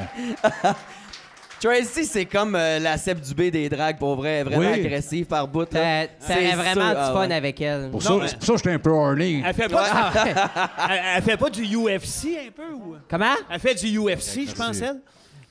S3: Tracy, c'est comme euh, la Seb Dubé des dragues, pour vrai. Vraiment
S5: Oui.
S3: agressive par bout. là. C'est
S2: vraiment
S3: sûr,
S2: du
S3: ah
S2: fun
S3: ouais.
S2: avec elle.
S5: Pour,
S4: Non,
S5: ça,
S4: mais-
S5: c'est pour ça que j'étais un peu horny.
S4: Elle fait, pas
S2: Ah, ouais. (laughs)
S4: du, elle, elle fait pas du UFC un peu ou?
S2: Comment?
S4: Elle fait du UFC, je pense, elle.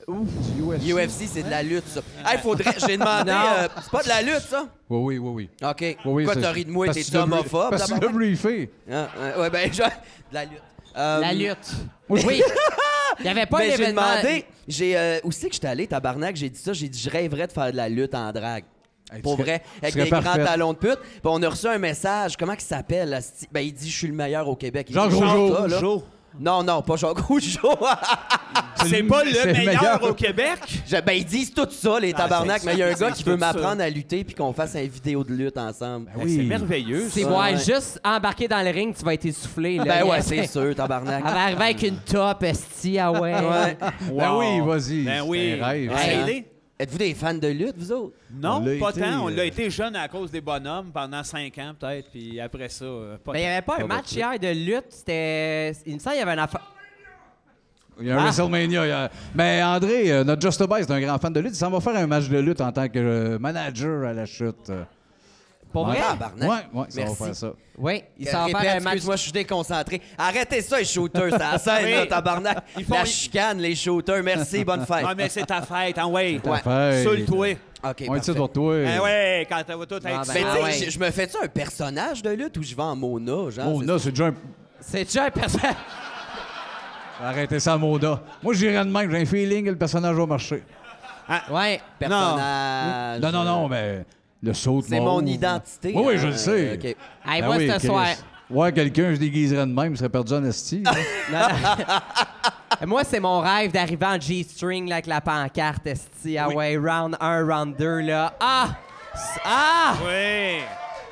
S3: UFC, c'est de la lutte, ça. Hey, faudrait. J'ai demandé. (laughs)
S2: Non.
S3: euh, c'est pas de la lutte, ça?
S5: Oui, oui, oui, oui.
S3: OK.
S5: Oui, oui,
S3: Quoi,
S5: c'est-
S3: t'as ri de moi?
S5: parce
S3: T'es
S5: que tu l'as brie-
S3: homophobe?
S5: Parce que tu l'as briefé.
S3: Hein, hein, ouais, ben, je- de la lutte. Euh,
S2: La lutte. Oui. (laughs) Il n'y avait pas
S3: Ben, j'ai
S2: d'événement.
S3: demandé, j'ai euh, où c'est que j'étais allé, tabarnak, j'ai dit ça, j'ai dit je rêverais de faire de la lutte en drague.
S5: Hey, tu
S3: Pour
S5: serais-
S3: vrai,
S5: tu
S3: avec
S5: serais
S3: des grands
S5: parfaite.
S3: talons de pute. Puis on a reçu un message, comment il s'appelle? Ben il dit je suis le meilleur au Québec. Il
S5: Jean
S3: dit,
S5: Rougeau.
S3: chante ça, là.
S4: Rougeau.
S3: Non, non, pas Jean Rougeau. (laughs)
S4: C'est pas le
S5: c'est le
S4: meilleur, au Québec?
S3: Je- ben ils disent tout ça, les
S4: Ah,
S3: tabarnak, mais il y a un gars qui veut m'apprendre à lutter puis qu'on fasse une vidéo de lutte ensemble.
S5: Ben oui.
S4: C'est merveilleux.
S2: C'est
S4: ça.
S2: ouais,
S3: ouais.
S2: juste embarquer dans le ring, tu vas être essoufflé. Là.
S3: Ben ouais,
S2: Elle
S3: c'est sûr, tabarnak. (laughs)
S2: va arriver avec une top, esti, ah ouais.
S3: Ouais.
S5: Ben
S4: Wow.
S5: oui, vas-y.
S4: Ben
S5: c'est
S4: oui.
S5: un rêve.
S3: Hey. Êtes-vous des fans de lutte, vous autres?
S4: Non,
S5: On
S4: pas
S5: été,
S4: tant. On
S5: euh,
S4: l'a été jeune à cause des bonhommes pendant cinq ans, peut-être. Puis après ça, euh, pas
S2: Ben, il n'y avait pas un match hier de lutte. C'était. Il me semble qu'il y avait une affaire.
S5: Il y a un
S2: Ah.
S5: WrestleMania. il y a- Mais André, euh, notre Just Base, c'est un grand fan de lutte. Il s'en va faire un match de lutte en tant que euh, manager à la chute. Euh.
S2: Pour vrai?
S3: Tabarnak.
S5: Ouais, ouais, ça
S3: Merci.
S5: va faire ça.
S2: Oui, il s'en va faire un match.
S3: excuse-moi, je suis déconcentré. Arrêtez ça, les shooters. C'est la scène, (laughs)
S4: Oui.
S3: là, tabarnak.
S4: Ils font-
S3: La chicane, les shooters. Merci, bonne fête.
S4: Ah, mais c'est ta fête, hein, ouais.
S3: Ouais.
S5: Fête.
S4: Sur le toit.
S3: OK,
S5: On est
S3: parfait.
S5: pour toi.
S4: Ben ouais, quand va tout être
S2: Ah, ben,
S3: Mais tu sais,
S2: ouais.
S3: je- je me fais-tu un personnage de lutte ou je vais en Mona, genre?
S5: Oh,
S3: c'est-
S5: déjà un.
S2: C'est déjà un personnage.
S5: Arrêtez ça, Moda. Moi, j'irais de même. J'ai un feeling que le personnage va marcher.
S2: Ouais.
S3: personnage.
S5: Non, non, non, mais le saut de
S3: C'est
S5: mauve.
S3: mon identité.
S5: Oui, oui,
S3: hein,
S5: je le sais.
S3: OK.
S2: Hey,
S5: Ben
S2: moi,
S5: oui,
S2: ce
S5: Chris.
S2: soir.
S5: Ouais, quelqu'un, je déguiserais de même, il serait perdu en esti. là. (laughs)
S2: Moi, c'est mon rêve d'arriver en G-string là, avec la pancarte, esti. Ah ouais, round 1, round 2, là. Ah! S- Ah!
S4: Oui.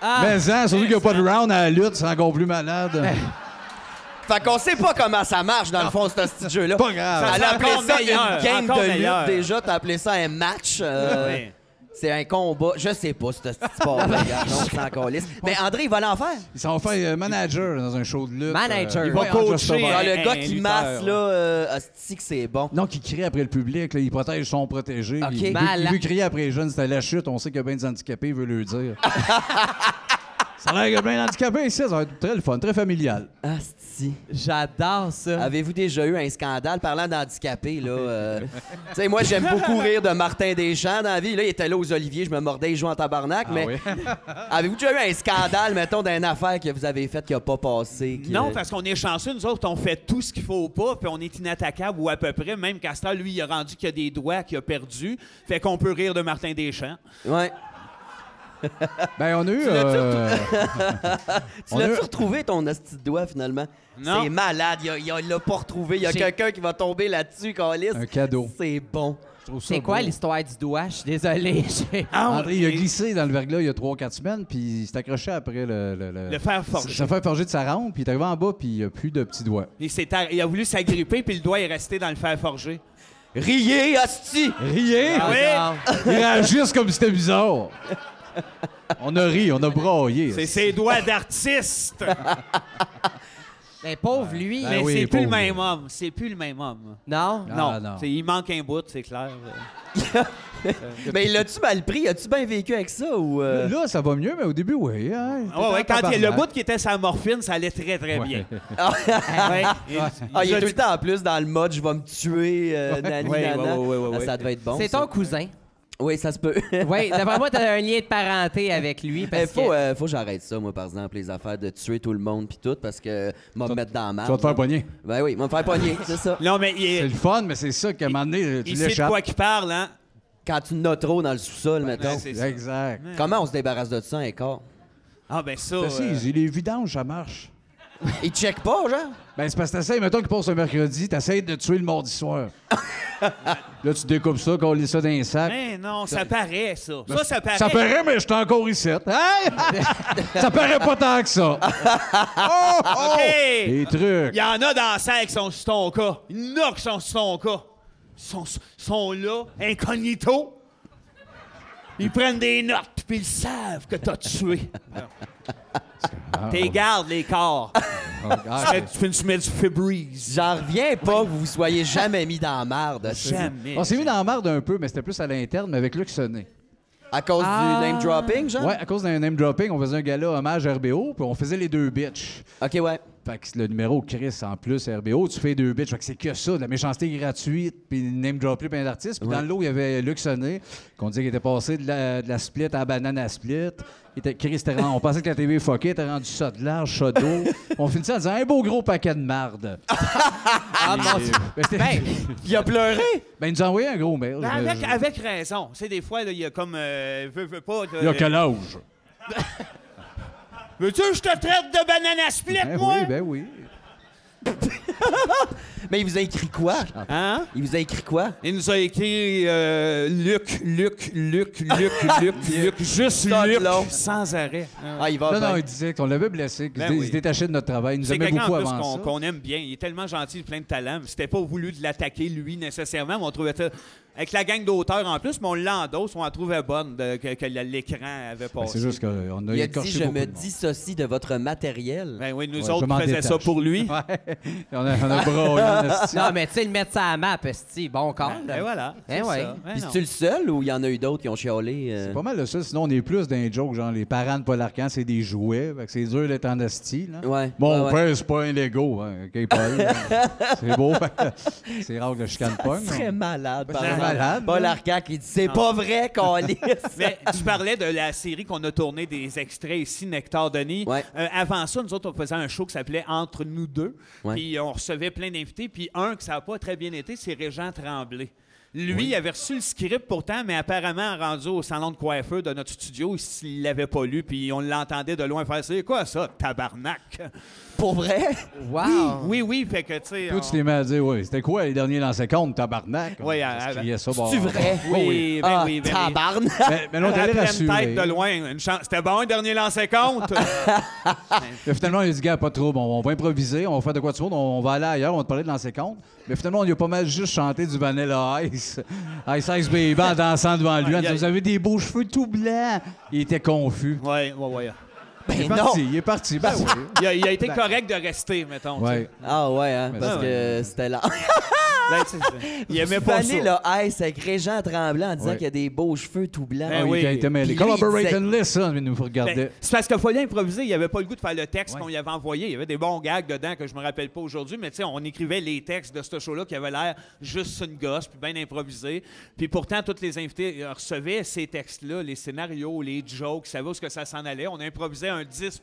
S2: Ah!
S5: mais hein, surtout qu'il n'y a pas de round à la lutte, c'est encore plus malade. (laughs)
S3: Fait qu'on sait pas comment ça marche, dans le fond, ce petit jeu-là.
S5: Pas grave.
S3: Elle a appelé
S4: encore
S3: ça
S4: meilleur,
S3: une game
S4: encore
S3: de
S4: meilleur.
S3: lutte déjà. T'as appelé ça un match. euh,
S4: Oui.
S3: C'est un combat. Je sais pas, ce petit sport-là. (laughs) regarde, non, c'est encore lisse. Mais André, il va l'en faire.
S5: Ils s'en vont faire euh, manager dans un show de lutte.
S2: Manager.
S5: euh,
S2: Il va
S5: ouais,
S4: coacher,
S5: About.
S3: Ah,
S4: un-
S3: le gars
S4: un
S3: qui
S4: lutteur,
S3: masse, là, euh, hostie que c'est bon.
S5: Non, qui crie après le public, là, il protège son protégé.
S3: Ok.
S5: Il, il veut,
S2: Malade.
S5: il veut crier après les jeunes, c'était la chute, on sait qu'il y a bien des handicapés, il veut le dire. (laughs) (laughs) ça a l'air qu'il y a plein d'handicapés ici, ça va être très le fun, très familial.
S3: Asti.
S2: J'adore ça.
S3: Avez-vous déjà eu un scandale? Parlant d'handicapés, là? (laughs) euh, tu sais, moi, j'aime beaucoup rire de Martin Deschamps dans la vie. Là, il était là aux Oliviers, je me mordais, il jouait en tabarnak. mais
S5: oui? (laughs)
S3: avez-vous déjà eu un scandale, mettons, d'une affaire que vous avez faite qui n'a pas passé? qui-
S4: Non, parce qu'on est chanceux, nous autres, on fait tout ce qu'il faut pas, puis on est inattaquable ou à peu près. Même Castor, lui, il a rendu qu'il a des doigts qu'il a perdus. Fait qu'on peut rire de Martin Deschamps.
S3: Ouais. (laughs)
S5: Ben, on a eu.
S3: l'as-tu
S5: euh, (laughs)
S3: Tu
S5: On a-
S3: l'as-tu retrouvé, ton hostie de doigt, finalement?
S4: Non.
S3: C'est malade. Il a- Il a- il l'a pas retrouvé. Il y a
S2: J'ai-
S3: quelqu'un qui va tomber là-dessus, Calis.
S5: Un cadeau.
S3: C'est bon.
S5: je trouve ça
S2: C'est quoi
S5: beau.
S2: l'histoire du doigt? Je suis désolé. (laughs) J'ai-
S4: Ah,
S5: André, il a glissé dans le verglas il y a 3-4 semaines, puis il s'est accroché après le. Le, le-
S4: Le fer forgé.
S5: Ça fait forger de sa rampe, puis il est arrivé en bas, puis il n'y a plus de petits doigts.
S4: Il, s'est il a voulu s'agripper, puis le doigt est resté dans le fer forgé.
S3: Riez, hostie!
S5: Riez!
S4: Ah oui?
S5: Ils réagissent comme si c'était bizarre. (laughs) On a ri, on a braillé.
S4: C'est ses doigts d'artiste. (laughs)
S2: Ben, pauvre lui.
S5: Ben
S4: Mais
S5: oui,
S4: c'est plus le même homme. C'est plus le même homme.
S2: Non?
S5: Ah,
S4: non.
S5: non.
S4: Il manque un bout, c'est clair. (laughs)
S3: Mais l'as-tu mal pris? As-tu bien vécu avec ça ou. euh?
S5: Là, ça va mieux, mais au début, oui. Hein,
S4: Ah ouais, quand il y a le bout qui était sa morphine, ça allait très, très
S5: Ouais.
S4: bien.
S3: Ah.
S4: Il-
S3: Ah, il
S4: nous
S3: est
S4: a
S3: tout le
S4: dit-
S3: temps en plus dans le mode je vais me tuer, euh, nani,
S4: Ouais,
S3: nana.
S4: ouais, ouais, ouais, ouais,
S3: Ah,
S4: ouais.
S3: Ça devait être bon.
S2: c'est ton cousin.
S3: Oui, ça se peut. (laughs)
S2: Oui, d'après moi, t'as un lien de parenté avec lui.
S3: Il
S2: Parce
S3: faut,
S2: que...
S3: euh, faut que j'arrête ça, moi, par exemple, les affaires de tuer tout le monde puis tout, parce que m'a me mettre dans la
S5: Tu vas te faire pogner.
S3: Ben oui, m'a me faire pogner, c'est ça.
S4: Non, mais il,
S5: C'est
S4: est-
S5: le fun, mais c'est ça qu'à un moment donné, tu
S4: il sait de quoi qu'il parle, hein?
S3: Quand tu n'as trop dans le sous-sol, mettons.
S4: C'est ça.
S5: Exact.
S3: Comment on se débarrasse de ça, un corps?
S4: Ah, ben ça.
S5: T'as
S4: euh,
S5: si, les vidanges, ça marche.
S3: Il check pas, genre?
S5: Ben, c'est parce que t'essayes, mettons qu'il passe un mercredi, t'essayes de tuer le mardi soir. (laughs) là, tu découpes ça, qu'on lit ça dans un sac.
S4: Mais non, ça paraît, ça. Ça, ça paraît.
S5: Ça paraît, mais je suis encore ici. Hey! (laughs) ça paraît pas tant que ça. (laughs) Oh, oh!
S4: OK!
S5: Les trucs.
S4: Il y en a dans la salle qui sont sur ton cas. Il y en a qui sont sur ton cas. Ils sont, sont là, incognito. Ils prennent des notes, puis ils savent que t'as tué. T'es gardes, les corps.
S5: Ah,
S4: Tu mets- Tu fais tu mets du Febreze.
S3: J'en reviens pas que vous vous soyez jamais mis dans la merde. (laughs)
S4: Jamais.
S5: On s'est mis dans la marde un peu, mais c'était plus à l'interne, mais avec Luc Sonnet.
S3: À cause
S2: Ah.
S3: du name dropping, genre?
S5: Ouais, à cause d'un name dropping, on faisait un gala hommage à RBO, puis on faisait les deux bitches.
S3: Ok, ouais.
S5: Fait que le numéro Chris en plus RBO, tu fais deux bitches. Fait que c'est que ça, de la méchanceté gratuite, puis name dropper plein d'artistes. Puis
S3: Ouais.
S5: dans le lot, il y avait Luc Sonnet, qu'on disait qu'il était passé de la, de la split à la banane à split. Chris on pensait que la TV fuckait, était rendu ça de large, ça d'eau. on finissait en disant un beau gros paquet de marde.
S2: Ah, mon Dieu.
S5: Ben, c'était-
S2: Ben,
S3: Il a pleuré!
S5: ben, il nous a envoyé un gros mail.
S4: Ben, avec,
S5: je-
S4: avec raison. C'est des fois, là, il y a comme. Euh, veux, veux pas. de-
S5: Il a quel âge? (laughs)
S4: Veux-tu que je te traite de banane à split,
S5: Ben
S4: moi?
S5: oui, ben oui. (laughs)
S3: Mais il vous a écrit quoi?
S4: Hein?
S3: Il vous a écrit quoi?
S4: Il nous a écrit euh, Luc, Luc, Luc, Luc, (laughs) Luc, Luc, juste Luc,
S3: long.
S4: sans arrêt.
S3: Ah, il va
S5: Non,
S3: bien.
S5: non, il disait qu'on l'avait blessé, qu'il
S4: Ben
S5: se dé-
S4: oui.
S5: il se détachait de notre travail. Il nous
S4: C'est
S5: aimait
S4: quelqu'un
S5: beaucoup
S4: en plus
S5: avant
S4: qu'on
S5: ça.
S4: qu'on aime bien. Il est tellement gentil, plein de talent. C'était pas voulu de l'attaquer lui nécessairement, mais on trouvait ça avec la gang d'auteurs en plus, mais on l'endosse, on la trouvait bonne de- que, que l'écran avait
S5: Ben,
S4: passé.
S5: c'est juste qu'on a
S3: Il a dit Je me dissocie de votre matériel.
S4: Ben oui, nous
S5: Ouais,
S4: autres on faisait ça pour lui. (laughs)
S5: Ouais. on a, on a (laughs) en
S2: non, mais tu sais, le mettre ça à la map, esti, bon corps.
S4: Ben voilà.
S2: Eh
S4: c'est
S2: ouais.
S4: Ben
S3: Puis c'est-tu le seul ou il y en a eu d'autres qui ont chialé? euh?
S5: C'est pas mal de ça. Sinon, on est plus dans les jokes, genre les parents de Paul Arcand, c'est des jouets. Fait que c'est dur d'être en esti. Là.
S3: Ouais.
S5: Mon
S3: ouais, ouais.
S5: père, c'est pas un Lego. Hein. OK, Paul. (laughs) c'est beau. c'est rare que je chicane pas.
S3: Très malade, exemple.
S5: Malade,
S3: Paul. Arcand qui dit C'est pas vrai, Calis. (laughs)
S4: Mais tu parlais de la série qu'on a tourné des extraits ici, Nectar Denis.
S3: Ouais.
S4: Euh, avant ça, nous autres, on faisait un show qui s'appelait Entre nous deux.
S3: Ouais.
S4: Puis on recevait plein d'invités. Puis un qui ça n'a pas très bien été, c'est Régent Tremblay. Lui, il avait reçu le script pourtant, mais apparemment, rendu au salon de coiffeur de notre studio, il l'avait pas lu, puis on l'entendait de loin faire C'est quoi ça, tabarnak
S3: Pour vrai?
S2: Wow.
S4: Oui, oui, fait que, tu sais.
S5: Toi,
S4: on-
S5: tu t'es mis à dire, oui, c'était quoi les derniers lancers compte, tabarnak?
S4: Oui, à-
S5: ça, bon.
S3: C'est vrai?
S4: Oui, ben
S3: ah,
S4: oui, ben oui.
S3: tabarnak!
S5: Mais, mais là, on
S4: À
S5: t'allait
S4: pleine
S5: rassurer.
S4: tête de loin. Une chance- C'était bon, un dernier lancé compte? (laughs)
S5: Mais finalement, il a dit, gars, pas trop, bon, on va improviser, on va faire de quoi de monde, on va aller ailleurs, on va te parler de lancer compte. Mais finalement, on lui a pas mal juste chanté du Vanilla Ice. Ice Ice Baby en dansant devant lui. en disant, Vous avez des beaux cheveux tout blancs. Il était confus.
S4: Oui, oui, oui.
S5: Il est
S3: Ben non!
S5: parti, il est parti. Ben oui.
S4: Il a, il a été correct de rester, mettons. tu sais.
S5: Ouais.
S3: Ah ouais, hein,
S5: Mais
S3: parce que c'était là. (laughs)
S4: Ben, (laughs) il aimait pas ça.
S3: Là, Ice avec Régent Tremblant en disant
S5: Ouais.
S3: qu'il a des beaux cheveux tout blancs.
S4: Ben
S5: Ah oui, il était mêlé. Collaborate and listen, il nous regardait.
S4: Ben, c'est parce qu'il fallait improviser. Il avait pas le goût de faire le texte qu'on lui avait envoyé. Il y avait des bons gags dedans que je me rappelle pas aujourd'hui, mais tu sais, on écrivait les textes de ce show-là qui avait l'air juste une gosse, puis bien improvisé. Puis pourtant, tous les invités recevaient ces textes-là, les scénarios, les jokes, savaient où ce que ça s'en allait. On improvisait un 10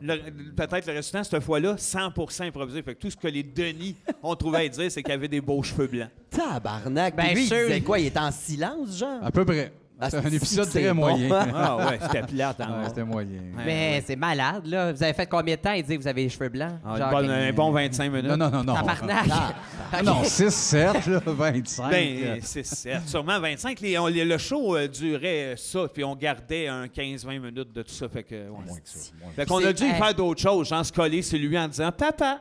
S4: le- Peut-être le restant, cette fois-là, 100% improvisé. Fait que tout ce que les Denis ont trouvé à dire, c'est qu'il avait des beaux cheveux blancs.
S3: Tabarnak!
S2: Ben
S3: Puis lui, il
S2: sûr.
S3: disait quoi? Il était en silence, genre?
S5: À peu près.
S3: Ah,
S5: C'était un
S3: c'est-
S5: épisode
S3: c'est
S5: très
S3: bon.
S5: moyen.
S4: Ah ouais, c'était plate. hein.
S5: Ouais, c'était moyen.
S2: Mais c'est malade, là. Vous avez fait combien de temps? Il dit que vous avez les cheveux blancs.
S4: Ah,
S2: Genre,
S4: un, bon,
S2: que-
S4: un bon 25 minutes.
S5: Non, non, non, non.
S2: Tabarnak.
S5: Ah, non, 6, 7, là, 25.
S4: Ben, c'est c'est sûrement 25. Les- on- les- le show euh, durait ça, puis on gardait un 15-20 minutes de tout ça. Fait que, ouais. Fait qu'on a
S3: C'est-
S4: dû faire d'autres choses, genre se coller sur lui en disant Papa!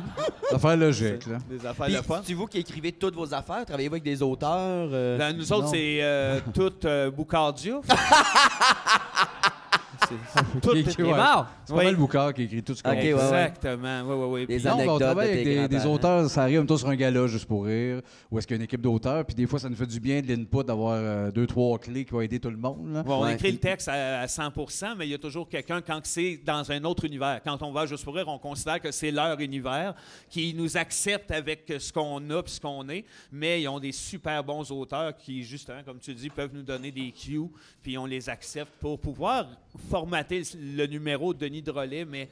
S4: (laughs)
S5: Affaire logique, là.
S4: Des affaires
S3: Puis,
S4: de fun.
S3: c'est vous qui écrivez toutes vos affaires? Travaillez-vous avec des auteurs? euh?
S4: Ben, nous autres,
S5: Non.
S4: c'est euh, (laughs) tout euh, Boucardia. (laughs) c'est tout est-
S2: mort.
S5: C'est pas
S4: Oui.
S5: mal Boucard qui écrit tout ce qu'on fait.
S4: Exactement, oui, oui, oui.
S3: Des
S4: Puis-
S5: Non, on travaille avec des, auteurs, ça arrive même tous sur un gala juste pour rire, ou est-ce qu'il y a une équipe d'auteurs, puis des fois ça nous fait du bien de l'input d'avoir euh, deux, trois clés qui vont aider tout le monde. là.
S4: Bon, on
S3: Ouais.
S4: écrit le texte à, à 100 mais il y a toujours quelqu'un, quand c'est dans un autre univers. Quand on va Juste pour rire, on considère que c'est leur univers, qui nous accepte avec ce qu'on a puis ce qu'on est, mais ils ont des super bons auteurs qui, justement, comme tu dis, peuvent nous donner des cues, puis on les accepte pour pouvoir formater le numéro de Denis Drolet, mais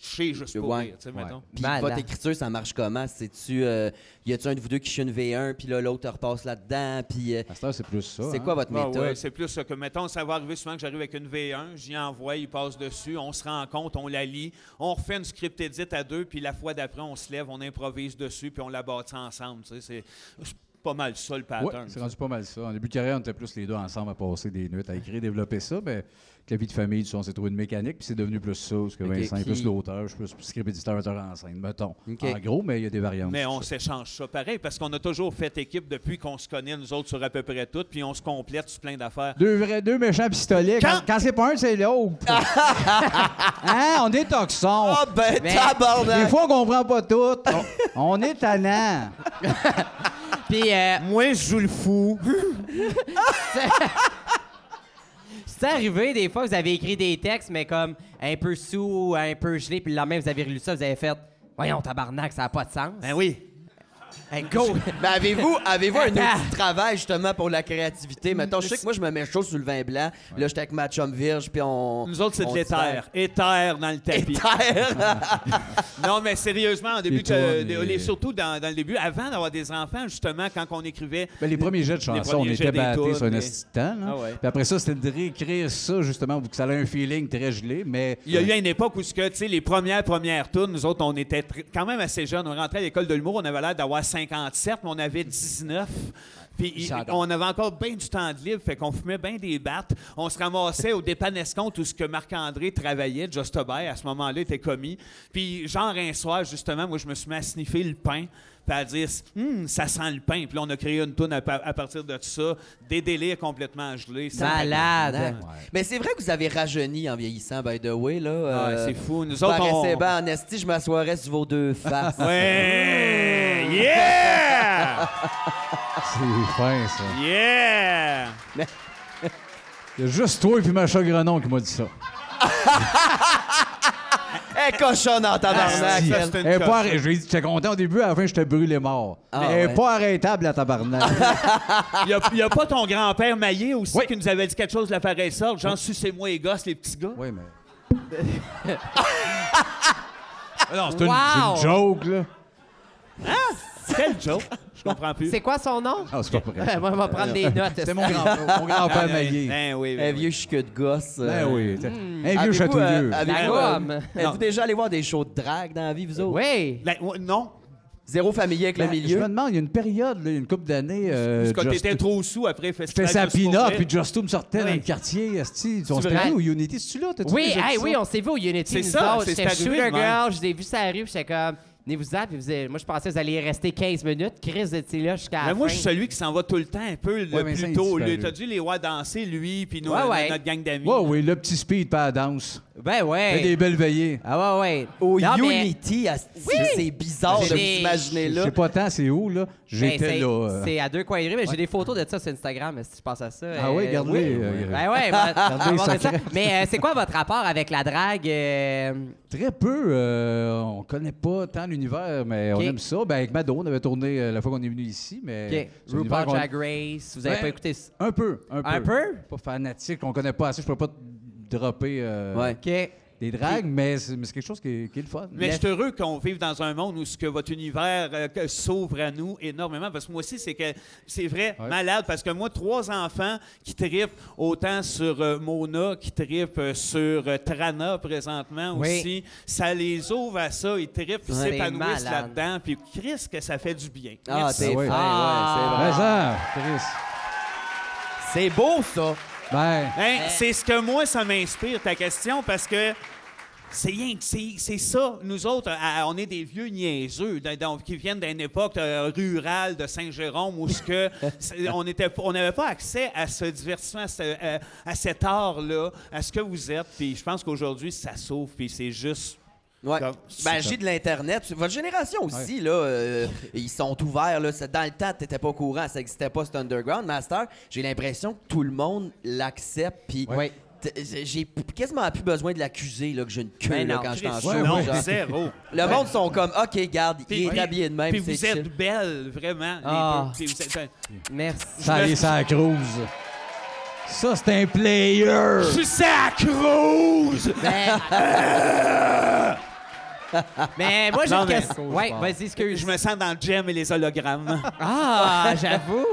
S4: chez Juste pour
S3: Ouais.
S4: rire, tu sais,
S5: Ouais.
S4: mettons.
S3: Puis votre écriture, ça marche comment? C'est-tu. euh, y a-tu un de vous deux qui chie une V1, puis là, l'autre repasse là-dedans, puis. euh,
S5: c'est plus ça.
S3: c'est
S5: hein?
S3: quoi votre
S4: Ah
S3: méthode?
S4: ouais, c'est plus ça que, mettons, ça va arriver souvent que j'arrive avec une V1, j'y envoie, il passe dessus, on se rend compte, on la lit, on refait une script edit à deux, puis la fois d'après, on se lève, on improvise dessus, puis on la bâtit ensemble. tu sais, C'est c'est pas mal ça le
S5: Ouais,
S4: pattern.
S5: c'est rendu pas mal ça. En début de carrière, on était plus les deux ensemble à passer des nuits, à écrire, développer ça. Mais la vie de famille, tu sais, on s'est trouvé une mécanique, puis c'est devenu plus ça. Parce que
S3: Ok,
S5: Vincent est plus l'auteur, je suis plus metteur en scène, mettons. En gros, mais il y a des variantes.
S4: Mais on s'échange ça pareil, parce qu'on a toujours fait équipe depuis qu'on se connaît, nous autres, sur à peu près tout, puis on se complète sur plein d'affaires.
S5: Deux, vrais, deux méchants pistolets. Quand,
S4: Quand-
S5: quand c'est pas un, c'est l'autre. (laughs) hein? On est toxon.
S3: Ah ben,
S2: Mais-
S5: Des fois, on comprend pas tout. On, on est tannant.
S2: Puis, euh,
S4: Moi, je joue le fou. (laughs)
S2: c'est arrivé des fois, vous avez écrit des textes, mais comme un peu sous, un peu gelé, puis le lendemain, vous avez relu ça, vous avez fait Voyons, tabarnak, ça n'a pas de sens.
S4: Ben oui.
S2: Hey, go! (laughs)
S3: Ben avez-vous avez-vous un outil de travail justement pour la créativité? Mettons, je sais que moi je me mets chaud sur le vin blanc. Là, j'étais avec ma chum Virge, puis on.
S4: Nous autres, c'est de l'éther. Éther dans le tapis.
S3: Éther? (laughs)
S4: Non, mais sérieusement, au début, que- les- surtout dans, dans le début, avant d'avoir des enfants, justement, quand on écrivait.
S5: Ben, les premiers jets de chansons, on était battés sur un
S4: mais-
S5: assistant. là.
S4: Ah ouais.
S5: Puis après ça, c'était de réécrire ça, justement, pour que ça ait un feeling très gelé. Mais
S4: Il y a eu une époque où, ce que, tu sais, les premières, premières tunes, nous autres, on était quand même assez jeunes. On rentrait à l'école de l'humour, on avait l'air d'avoir 57, mais on avait 19. Puis on avait encore bien du temps de libre, fait qu'on fumait bien des battes. On se ramassait au dépannescompte où ce que Marc-André travaillait, Just à ce moment-là, était commis. Puis genre un soir, justement, moi, je me suis mis à sniffer le pain, puis à dire Hum, ça sent le pain ». Puis là, on a créé une tune à, pa- à partir de ça, des délires complètement gelés.
S2: Malade!
S3: Mais c'est vrai que vous avez rajeuni en vieillissant, by the way. Là,
S4: Ah,
S3: Euh,
S4: c'est fou. Nous autres, on...
S3: bien en esti, je m'assoirais sur vos deux faces.
S4: Ouais! Yeah!
S5: c'est fin, ça.
S4: Yeah!
S5: Il y a juste toi et puis Macha Grenon qui m'a dit ça. (laughs)
S3: Eh, cochon dans tabarnak!
S5: Si.
S4: ça, c'est une
S5: Elle est pas arrêt- j'ai dit, J'étais content au début, à la fin, j'étais brûlé mort.
S3: Ah,
S5: Elle est
S3: ouais.
S5: pas arrêtable, la tabarnak. (laughs)
S4: Il n'y a, pas ton grand-père Maillé aussi
S5: Oui.
S4: qui nous avait dit quelque chose de la pareille sorte, genre sucez-moi les gosses, les petits gars?
S5: oui, mais. (laughs) Ah non, c'est une,
S2: Wow!
S5: c'est une joke, là.
S4: Quel joke? Je comprends plus.
S2: C'est quoi son nom?
S5: Ah, c'est pas vrai. (laughs)
S2: Moi, on va prendre des notes.
S5: C'était mon grand- mon grand-père Maillé.
S4: Ben oui,
S3: Un
S4: ben oui.
S3: vieux chique de gosse. euh.
S5: Ben oui. Un vieux chatouilleux.
S3: euh, avez-vous,
S2: La
S3: euh,
S2: gomme.
S3: Êtes-vous déjà allé voir des shows de drague dans la vie, vous autres?
S2: Oui!
S4: Ben, non,
S3: Zéro familier avec le
S5: Ben, Je
S3: milieu?
S5: me demande, il y a une période, là, il y a une couple d'années. euh,
S4: parce que
S5: Just-
S4: t'étais trop sous après festival.
S5: sa
S4: Just pour
S5: pina,
S4: vrai.
S5: puis Justo me sortait dans
S4: Oui.
S5: le quartier. esti. On
S4: C'est
S5: s'était
S2: vrai?
S5: vu au Unity. C'est-tu là?
S2: Oui, hey, oui, on s'est vu au Unity.
S4: C'est ça, c'est
S2: J'étais
S4: même.
S2: girl, je l'ai vu ça arrive, j'étais comme, puis vous avez- moi je pensais que vous alliez rester 15 minutes. Chris, vous étiez là jusqu'à la
S4: Mais moi, je suis celui qui s'en va tout le temps un peu le
S5: Ouais,
S4: plus
S5: il
S4: tôt.
S5: disparu.
S4: Lui, T'as dû les voir danser, lui, puis nous,
S2: Ouais, ouais.
S4: notre gang d'amis.
S5: Ouais, oui, le petit speed, pas la danse.
S2: Ben
S5: Fait
S2: ouais.
S5: des belles veillées.
S2: Ah ouais, ouais.
S3: Au
S2: Non, mais-
S3: Unity, asti, c'est bizarre
S2: J'ai
S3: de
S2: des-
S3: vous imaginer
S5: Je
S3: là.
S5: sais pas tant c'est où, là?
S2: Ben,
S5: J'étais
S2: c'est-
S5: là. euh.
S2: C'est à deux coins de rue, mais j'ai des photos de ça sur Instagram, si tu penses à ça.
S5: Ah oui, garde-les,
S2: oui.
S5: euh,
S2: Ben ouais, ben, on va voir ça.
S5: secret.
S2: Mais euh, c'est quoi votre rapport avec la drague? euh,
S5: Très peu. euh, on connaît pas tant l'univers, mais
S2: Ok.
S5: on aime ça. Ben, avec Mado, on avait tourné euh, la fois qu'on est venu ici, mais.
S2: OK.
S5: c'est un univers
S2: RuPaul
S5: qu'on-
S2: Drag Race, vous avez pas écouté ça?
S5: Un peu, un peu.
S2: Un peu?
S5: Pas fanatique, on connaît pas assez. Je pourrais pas dropper euh,
S3: Ouais.
S5: Des dragues, mais c'est mais c'est quelque chose qui est, qui est le fun.
S4: Mais je suis heureux qu'on vive dans un monde où ce que votre univers euh, s'ouvre à nous énormément. Parce que moi aussi, c'est que c'est vrai,
S5: Ouais.
S4: malade. Parce que moi, trois enfants qui trippent autant sur euh, Mona, qui trippent sur euh, Trana présentement
S2: Oui.
S4: aussi, ça les ouvre à ça. Ils trippent, ils
S2: Ouais,
S4: s'épanouissent
S2: c'est malade.
S4: là-dedans. Puis Chris, que ça fait du bien.
S3: Ah,
S4: Merci.
S3: t'es
S5: Ah
S3: fin,
S2: Ah.
S3: ouais,
S5: Mais ça, Chris.
S3: c'est vrai. C'est beau, ça.
S5: Ben,
S4: Hein, c'est ce que moi, ça m'inspire, ta question, parce que C'est rien c'est ça. Nous autres, euh, on est des vieux niaiseux qui viennent d'une époque euh, rurale de Saint-Jérôme où ce que (laughs) on était on n'avait pas accès à ce divertissement, à, ce- à- à cet art-là, à ce que vous êtes. Puis je pense qu'aujourd'hui, ça s'ouvre, puis c'est juste.
S3: Ouais.
S4: Comme-
S3: Ben, j'ai de l'Internet. Votre génération aussi, là, euh, ils sont ouverts. Là. Dans le temps, t'étais pas au courant, ça n'existait pas, cet underground. Master, j'ai l'impression que tout le monde l'accepte. Puis
S2: Ouais.
S3: j'ai quasiment plus besoin de l'accuser là, que j'ai une queue
S2: Ben
S3: là,
S2: non,
S3: quand je suis en
S4: Christ,
S3: show.
S4: non,
S3: genre.
S4: zéro.
S3: Le monde sont comme, OK, garde,
S4: Puis-
S3: il est habillé de même.
S4: Puis vous êtes
S3: chill.
S4: belles, vraiment. les
S2: Ah.
S4: deux. Puis vous êtes-
S2: Merci.
S5: Ça allait ça cruise. Ça, c'est un player.
S4: Je suis sacrose!
S2: Mais (laughs) moi, j'ai une question. Ouais, vas-y, excuse.
S4: Je me sens dans le gem et les hologrammes. (laughs)
S2: Ah, j'avoue.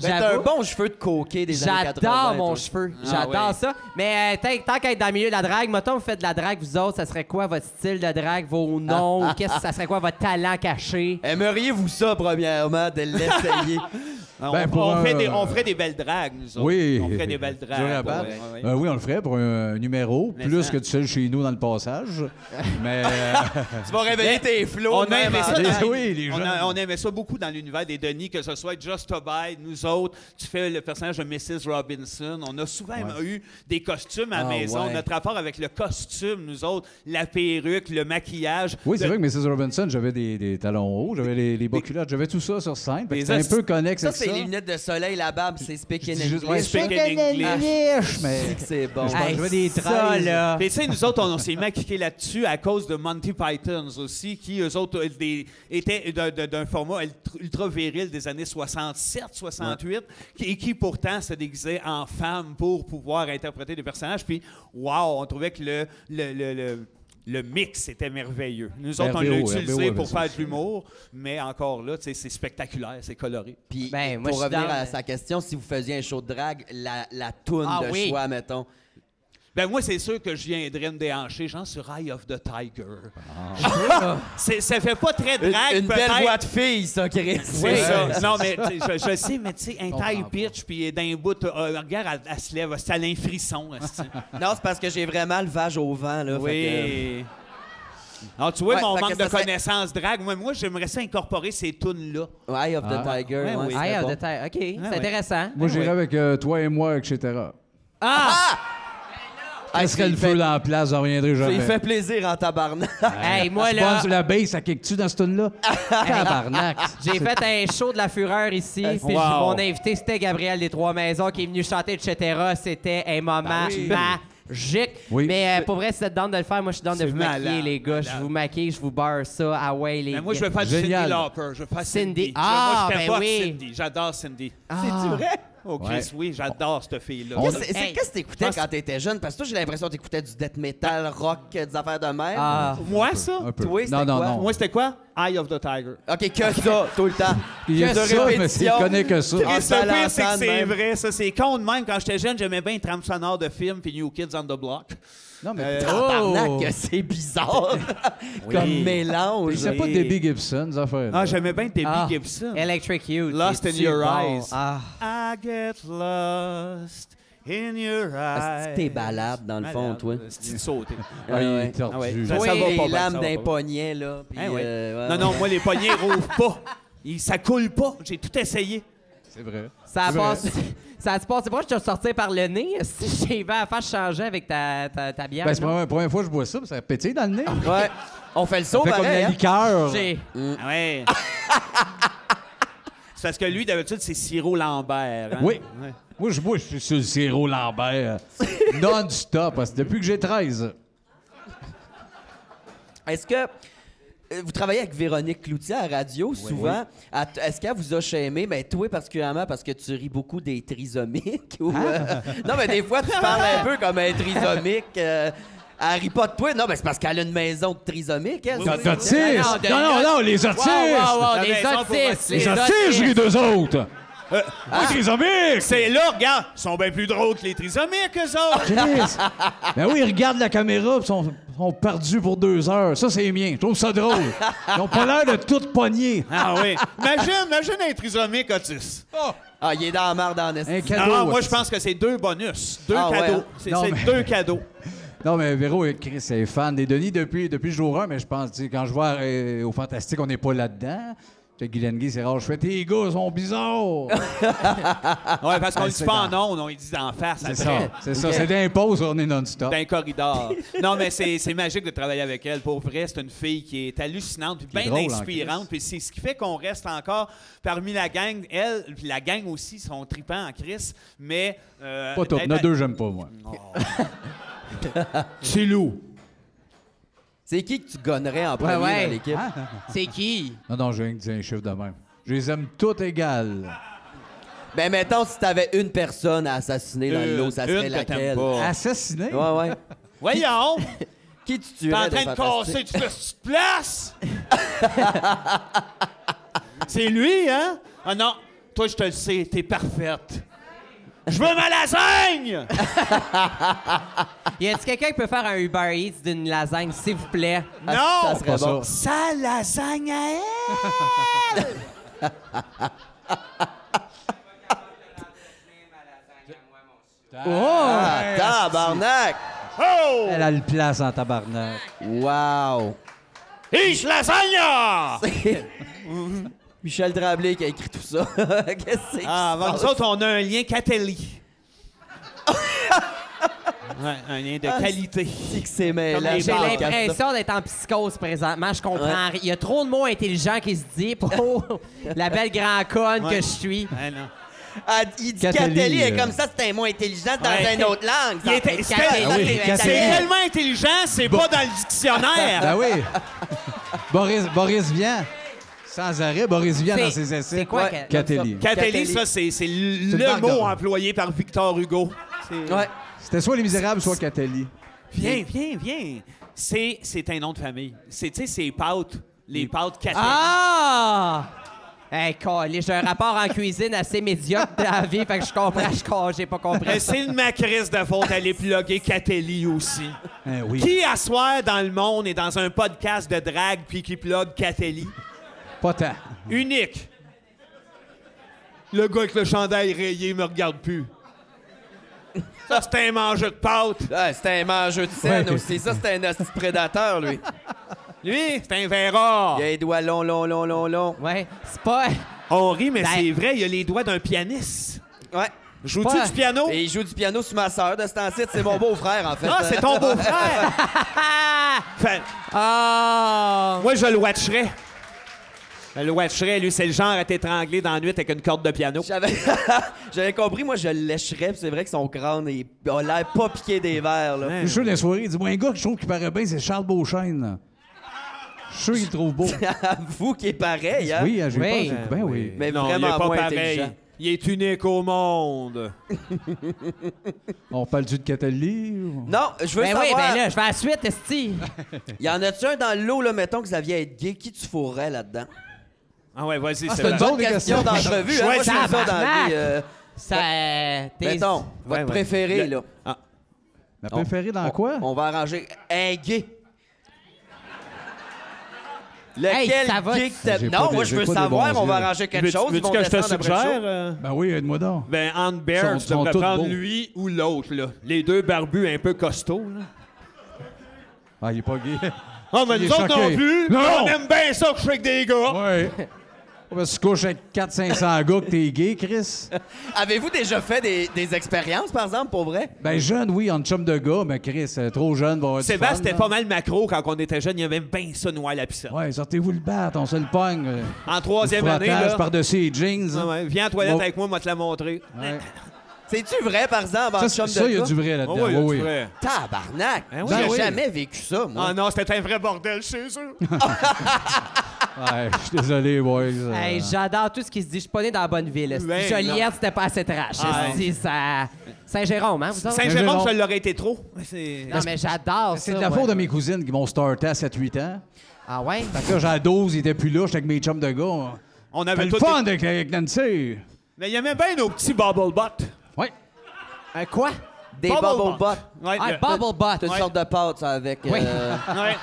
S3: Ben, t'as un bon cheveu de coquet des années 80.
S2: J'adore mon cheveu.
S4: Ah,
S2: J'adore
S4: ouais.
S2: ça. Mais euh, tant, qu'à être dans le milieu de la drague, mettons, vous faites de la drague, vous autres, ça serait quoi votre style de drague, vos noms? ou (laughs) qu'est-ce ça serait quoi votre talent caché?
S3: Aimeriez-vous ça, premièrement, de l'essayer?
S4: On,
S5: Ben, pour
S4: on
S5: un-
S4: fait des- on ferait des belles dragues, nous autres.
S5: Oui.
S4: On ferait des belles dragues. ouais.
S5: Euh, oui, on le ferait pour un numéro,
S4: Mais
S5: plus
S4: ça-
S5: que tu sais chez nous dans le passage. (laughs) Mais euh,
S3: tu vas réveiller tes flots.
S4: On
S3: même
S4: aimait,
S3: en-
S4: ça dans-
S5: oui, les
S4: on,
S5: jeunes.
S4: a- on aimait ça beaucoup dans l'univers des Denis, que ce soit Just Abide, nous autres. Tu fais le personnage de Mrs. Robinson. On a souvent eu des costumes à la
S3: Ah,
S4: maison.
S3: ouais.
S4: Notre rapport avec le costume, nous autres, la perruque, le maquillage.
S5: oui, c'est
S4: De-
S5: vrai que Mrs. Robinson, j'avais des, des talons hauts, j'avais les, les bas culottes, j'avais tout ça sur scène. C'était un peu connexe
S3: Ça, les lunettes de soleil, la barbe, c'est speaking
S5: Je dis juste-
S3: English.
S5: ouais,
S4: Speak in English.
S5: mais
S3: C'est bon.
S5: Hey, j'avais des
S2: ça,
S5: 13.
S2: là.
S4: Puis, tu sais, nous autres, on, s'est maquillés là-dessus à cause de Monty Pythons aussi, qui, eux autres, euh, des- étaient d'un- format ultra- viril des années 67, 68, qui, et qui pourtant se déguisaient en femmes pour pouvoir interpréter des personnages. Puis, wow, on trouvait que le, le, le, le- le mix était merveilleux. Nous autres, on l'a utilisé pour faire de l'humour, mais encore là, c'est spectaculaire, c'est coloré.
S3: Puis,
S2: Ben,
S3: pour revenir à sa question, si vous faisiez un show de drague, la, la toune
S2: Ah
S3: de
S2: oui.
S3: choix, mettons.
S4: Ben moi, c'est sûr que je viendrais me déhancher, genre sur Eye of the Tiger. C'est- ça fait pas très
S3: Une,
S4: drague,
S3: une belle
S4: peut-être.
S3: voix de fille, ça, Chris.
S4: C'est ça. Non, mais je, je sais, mais tu sais, un taille pitch, puis d'un bout, euh, regarde, elle, elle se lève, c'est un frisson.
S3: Non, c'est parce que j'ai vraiment le vage au vent, là.
S4: oui. Alors, tu vois,
S3: Ouais,
S4: mon manque
S3: ça
S4: de
S3: serait-
S4: connaissances drague, moi, moi j'aimerais ça incorporer ces tunes-là.
S3: Eye of the
S5: Ah.
S3: Tiger,
S4: Ouais,
S3: ouais,
S4: oui.
S2: Ah,
S3: bon.
S2: de terre. OK, c'est
S4: ouais.
S2: intéressant.
S5: moi,
S2: Ah,
S5: j'irais
S2: ouais.
S5: avec euh, toi et moi, etc.
S2: Ah!
S3: Ah,
S5: Est-ce que le feu dans la place, j'en reviendrai jamais.
S3: Il fait plaisir en tabarnak. (laughs)
S2: Hey, moi,
S5: Tu
S2: là,
S5: la base, ça kick-tu dans ce tune-là? (laughs) Tabarnak.
S2: j'ai fait un show de la fureur ici. Puis
S4: Wow.
S2: mon invité, c'était Gabriel des Trois Maisons qui est venu chanter, etc. C'était un moment magique.
S5: Oui.
S2: Mais euh, pour vrai, si vous êtes de le faire, moi, je suis down de
S4: C'est
S2: vous maquiller, les gars. Je vous maquille, je vous beurre ça. Ah ouais, les
S4: Mais moi, je veux faire du
S5: Génial.
S4: Cindy Lauper. Je veux faire
S2: Cindy.
S4: Cindy.
S2: Ah,
S4: moi, je
S2: ben
S4: capote
S2: oui.
S4: Cindy. J'adore Cindy.
S3: C'est-tu vrai?
S4: Oh, Chris,
S5: Ouais.
S4: oui, j'adore cette fille-là.
S3: Qu'est-ce c'est- c'est-
S2: Hey.
S3: qu'est-ce que t'écoutais quand t'étais jeune? Parce que toi, j'ai l'impression que t'écoutais du death metal, rock, euh, des affaires de même.
S2: Ah.
S4: Moi, ça?
S5: Un peu.
S3: Toi,
S5: non, non,
S3: quoi?
S5: non.
S4: Moi, c'était quoi? Eye of the Tiger.
S3: OK, que ça, tout le temps. (laughs)
S5: Il y a
S3: Que
S5: ça,
S3: de
S5: mais
S3: répétition.
S5: il connaît que ça.
S4: Le c'est que c'est vrai, ça. C'est con de même. Quand j'étais jeune, j'aimais bien les trames sonores de films puis New Kids on the Block.
S5: Non, mais
S4: Euh,
S3: Tabarnak,
S2: Oh.
S3: que (laughs) c'est bizarre (laughs) comme mélange.
S5: c'est pas. Debbie Gibson, des affaires.
S4: Ah, j'aimais bien Debbie
S2: Ah.
S4: Gibson.
S2: Electric Youth.
S4: Lost in your
S2: bon?
S4: eyes.
S2: Ah.
S4: I get lost in your
S3: Ah,
S4: eyes.
S3: tes balades, dans le fond, toi?
S4: C'est sauté.
S5: Ah, il
S3: ouais.
S5: est tordu.
S4: Ah ouais.
S3: Oui,
S4: Ça, ça va
S3: les
S4: pas bien,
S3: lames
S4: ça
S3: d'un poignet, là. puis,
S4: Hein, ouais.
S3: euh, ouais,
S4: non, non,
S3: ouais.
S4: moi, les poignets (laughs) rouvrent pas. Ils- ça coule pas. J'ai tout essayé.
S5: C'est vrai.
S2: Ça passe. Ça se passe pas, je te sortir par le nez. (laughs) Si j'ai à faire changer avec ta, ta, ta bière.
S5: Ben, c'est la première, fois que je bois ça, puis ça pétille dans le nez. (laughs)
S3: Ouais. On fait le saut,
S5: fait comme
S3: pareil,
S5: la
S3: hein?
S5: liqueur.
S2: J'ai-
S4: Ah ouais. (laughs) c'est parce que lui, d'habitude, c'est Sirop Lambert. hein?
S5: Oui.
S4: Ouais.
S5: Moi, je bois, je suis sur le sirop Lambert. Non-stop, parce que depuis que j'ai 13.
S3: Est-ce que euh, vous travaillez avec Véronique Cloutier à la radio souvent? Est-ce qu'elle vous a chémé? Mais toi particulièrement parce que tu ris beaucoup des trisomiques? ou, euh, (laughs) Non, mais des fois, tu parles un peu comme un trisomique. euh, Elle rit pas de toi. Non, mais c'est parce qu'elle a une maison de trisomique, elle.
S4: Oui,
S3: ça.
S4: oui,
S5: Les autistes!
S2: non,
S5: Non, non, non, les autistes!
S2: Wow, wow, wow,
S4: T'as
S2: les
S4: votre-
S5: Les autistes, je ris d'eux autres!
S4: Euh,
S5: Ah, trisomiques!
S4: c'est là, regarde, ils sont bien plus drôles que les trisomiques, eux autres.
S5: Chris! Ben oui, ils regardent la caméra et sont, sont perdus pour deux heures. Ça, c'est mien. Je trouve ça drôle. Ils ont pas l'air de tout pogner.
S4: Ah oui. Imagine, imagine un trisomique autiste.
S3: Ah, il est dans la marde en esti.
S5: Un cadeau.
S4: Non, moi, je pense que c'est deux bonus. Deux
S3: Ah, ouais,
S4: cadeaux.
S3: hein?
S4: C'est
S5: Non,
S4: c'est
S5: mais-
S4: deux cadeaux.
S5: Non, mais Véro, euh, Chris, est fan des Denis depuis, depuis le jour 1, mais je pense, quand je vois euh, au Fantastique, on n'est pas là-dedans. Guylaine Gay, c'est rare, je fais tes gars sont bizarres. (laughs)
S4: Ouais, parce qu'on
S5: Ah,
S4: le dit
S5: c'est
S4: pas en ondes, on le dit d'en face.
S5: c'est ça, c'est ça. C'est d'impôts, on est non-stop.
S4: Dans un corridor. non, mais c'est c'est magique de travailler avec elle. Pour vrai, c'est une fille qui est hallucinante, puis bien
S5: en
S4: inspirante. Puis c'est ce qui fait qu'on reste encore parmi la gang. Elle, puis la gang aussi, sont tripants en crise. Mais. euh,
S5: Pas top.
S4: d'être
S5: Il y en a
S4: à-
S5: deux, j'aime pas, moi. (laughs)
S4: Chilou.
S3: C'est qui que tu gonnerais en premier
S2: ouais.
S3: dans l'équipe?
S5: Hein?
S2: C'est qui?
S5: Non, non, je viens de dire un chiffre de même. Je les aime toutes égales.
S3: Ben, mettons, si t'avais une personne à assassiner dans le lot, ça
S4: Une
S3: serait
S4: que t'aimes
S3: laquelle?
S4: pas.
S5: Assassiné?
S3: Ouais, ouais.
S4: Voyons! (laughs)
S3: Qui tu
S4: T'es en
S3: tuerais
S4: train de casser toute cette place! (laughs) C'est lui, hein? Ah non, toi, je te le sais, t'es parfaite. Je veux ma lasagne! (laughs)
S2: Y a-t-il quelqu'un qui peut faire un Uber Eats d'une lasagne, s'il vous plaît?
S3: Ah,
S4: non!
S3: Ça serait bon.
S4: Sa lasagne à elle! (laughs)
S3: Ah, tabarnak!
S4: Oh!
S5: Elle a le place en tabarnak.
S3: Wow!
S4: Ich lasagna! (laughs)
S3: Michel Tremblay qui a écrit tout ça. (laughs) Qu'est-ce que c'est?
S4: Ah,
S3: passe?
S4: nous autres, on a un lien Catelli. (laughs) ouais, un lien de
S3: Ah,
S4: qualité.
S3: C'est que c'est mêlant.
S2: J'ai
S3: ce podcast-là.
S2: l'impression d'être en psychose présentement. Je comprends rien. Il y a trop de mots intelligents qui se disent pour (laughs) la belle grand conne
S4: Ouais.
S2: que je suis.
S4: Ouais, non.
S3: Ah, il dit
S5: Catelli, euh.
S3: comme ça, c'est un mot intelligent dans
S4: Ouais.
S3: une autre langue.
S4: Il
S3: ça.
S4: était-
S3: Fait
S4: c'était-
S3: Catelli,
S5: Ah oui,
S3: c'est
S5: Catelli.
S4: C'est
S3: Catelli.
S4: tellement intelligent, c'est pas dans le dictionnaire.
S5: Ben oui. Boris, Boris Vian. Sans arrêt, Boris Vian dans ses essais.
S2: c'est quoi
S3: Ouais.
S5: Catelli?
S4: ça, c'est le mot
S5: de-
S4: employé par Victor Hugo.
S3: Ouais.
S5: C'était soit Les Misérables, soit Catelli.
S4: Viens, viens, viens. C'est c'est un nom de famille. C'est, tu sais, c'est pâtes. Les pâtes Catelli.
S2: Ah! Hey, j'ai un rapport en cuisine assez médiocre dans la vie, fait que je comprends, je comprends, j'ai pas
S4: Mais
S2: compris.
S4: c'est une macrice de faute d'aller plugger Catelli aussi.
S5: Hein, oui.
S4: Qui, à soir, dans le monde, est dans un podcast de drague puis qui plug Catelli?
S5: Pas tant.
S4: Unique. Le gars avec le chandail rayé me regarde plus. Ça, c'est un mangeur de pâtes.
S3: Ouais, c'était un mangeur de scène
S5: Ouais.
S3: aussi. Ça, c'était un hostie prédateur, lui.
S4: Lui, c'est un verra.
S3: Il a les doigts longs, longs, longs, longs, longs.
S2: Ouais, c'est pas.
S4: On rit, mais
S2: Ben-
S4: c'est vrai, il a les doigts d'un pianiste.
S3: Ouais.
S4: Joues-tu
S2: Pas-
S4: du piano?
S3: Et il joue du piano sur ma sœur de ce temps-ci. C'est mon beau-frère, en fait.
S4: Ah, c'est ton beau-frère! (laughs) Fait-
S2: Ah!
S4: moi, je le watcherais. Je le watcherais, lui, c'est le genre à t'étrangler dans la nuit avec une corde de piano.
S3: J'avais... (laughs) J'avais compris, moi, je le lécherais, puis c'est vrai que son crâne il a l'air pas piqué des verres, là.
S4: Ouais.
S5: Je suis sûr, dans les soirées, il dit Moi, un gars que je trouve qui paraît bien, c'est Charles Beauchesne. Je suis sûr qu'il le trouve beau. (laughs)
S3: Avoue qu'il est pareil, hein?
S5: Oui, hein, j'ai
S2: Oui.
S5: Ben oui.
S3: Mais
S4: non,
S3: vraiment
S4: il est pas
S3: moins
S4: pareil.
S3: intelligent.
S4: Il est unique au monde. (laughs)
S5: On parle-tu de ou-
S3: Non, je veux
S2: Ben oui,
S3: savoir,
S2: ben là, je vais à la suite, Esti.
S3: y en a-tu un dans le lot, là, mettons que Xavier est gay, qui tu fourrais là-dedans?
S4: Ah ouais, vas-y,
S5: Ah,
S4: c'est
S5: c'est une
S3: Bonne question d'entrevue, hein? Moi, je fais ça dans
S2: Tabarnak!
S3: des... euh,
S2: Ça. t'es-
S3: Mettons, votre
S4: ouais.
S3: préféré,
S4: Le-
S3: là.
S4: Ah,
S5: Ma préférée dans quoi?
S3: On va arranger un gay. Lequel
S2: ça va-
S3: gay que t'aimes?
S5: J'ai pas
S3: Non,
S5: des-
S3: moi, je
S5: j'ai
S3: veux
S5: pas des
S3: savoir,
S5: bons
S3: on va
S5: yeux.
S3: arranger quelque
S4: veux-tu
S3: chose. ils
S4: veux-tu
S3: vont
S4: que je te
S3: descendre après le
S4: suggère?
S3: show.
S4: euh?
S5: Ben oui, aide-moi donc.
S4: Ben, Anne Bear,
S5: Sont-
S4: tu
S5: sont
S4: devrais
S5: tous
S4: prendre
S5: beaux.
S4: lui ou l'autre, là. Les deux barbus un peu costauds, là.
S5: Ah, il est pas gay.
S4: Ah, mais
S5: Il
S4: nous autres non plus!
S5: Non!
S4: On aime bien ça que je suis avec des gars!
S5: ouais. Parce que tu couches avec 400-500 gars que t'es gay, Chris. (laughs)
S3: Avez-vous déjà fait des, des expériences, par exemple, pour vrai?
S5: Ben jeune, oui, en chum de gars, mais Chris, euh, trop jeune, va avoir du
S4: Sébastien, c'était pas mal macro quand on était jeune. Il y avait bien ça noir à la piscine.
S5: Ouais, sortez-vous le bat, on se le pogne. euh,
S4: En troisième année, là.
S5: par-dessus les jeans.
S4: Ah ouais, Viens à la toilette
S5: Bon.
S4: avec moi, moi te la montrer.
S5: Ouais. (laughs)
S3: C'est-tu vrai, par exemple, en
S5: Ça,
S3: chum
S5: c'est-
S3: de
S5: ça, il y a
S3: gars?
S5: du vrai
S4: Ah
S5: là-dedans.
S4: ouais,
S5: oui, oui.
S4: vrai.
S3: Tabarnak!
S4: Ben oui.
S3: J'ai
S5: Ben oui.
S3: jamais vécu ça, moi.
S4: Ah non, c'était un vrai bordel chez eux. (laughs)
S5: Ouais, je suis désolé, boys. euh,
S2: Hey, j'adore tout ce qui se dit. Je suis pas né dans la bonne ville. esti.
S4: Ben,
S2: Joliette, c'était pas assez trash.
S4: Ah,
S2: esti, ça... Saint-Jérôme, hein, vous autres?
S4: Saint-Jérôme, ça l'aurait été trop. C'est-
S2: Non, mais j'adore ça.
S5: C'est de la
S2: ouais.
S5: faute de mes cousines qui m'ont starté à 7-8 ans.
S2: Ah ouais?
S5: Fait que là, j'ai à 12, ils étaient plus là, j'étais avec mes chums de gars.
S4: On avait
S5: le
S4: tout.
S5: fun avec, avec Nancy.
S4: Mais il y avait bien nos petits bubble butts.
S2: Un quoi?
S3: Des bubble butt.
S4: Ouais,
S2: Ah,
S4: le-
S2: Bubble Butt.
S3: C'est une
S4: Ouais.
S3: sorte de pâte, ça, avec...
S2: Oui.
S3: euh,
S4: ouais.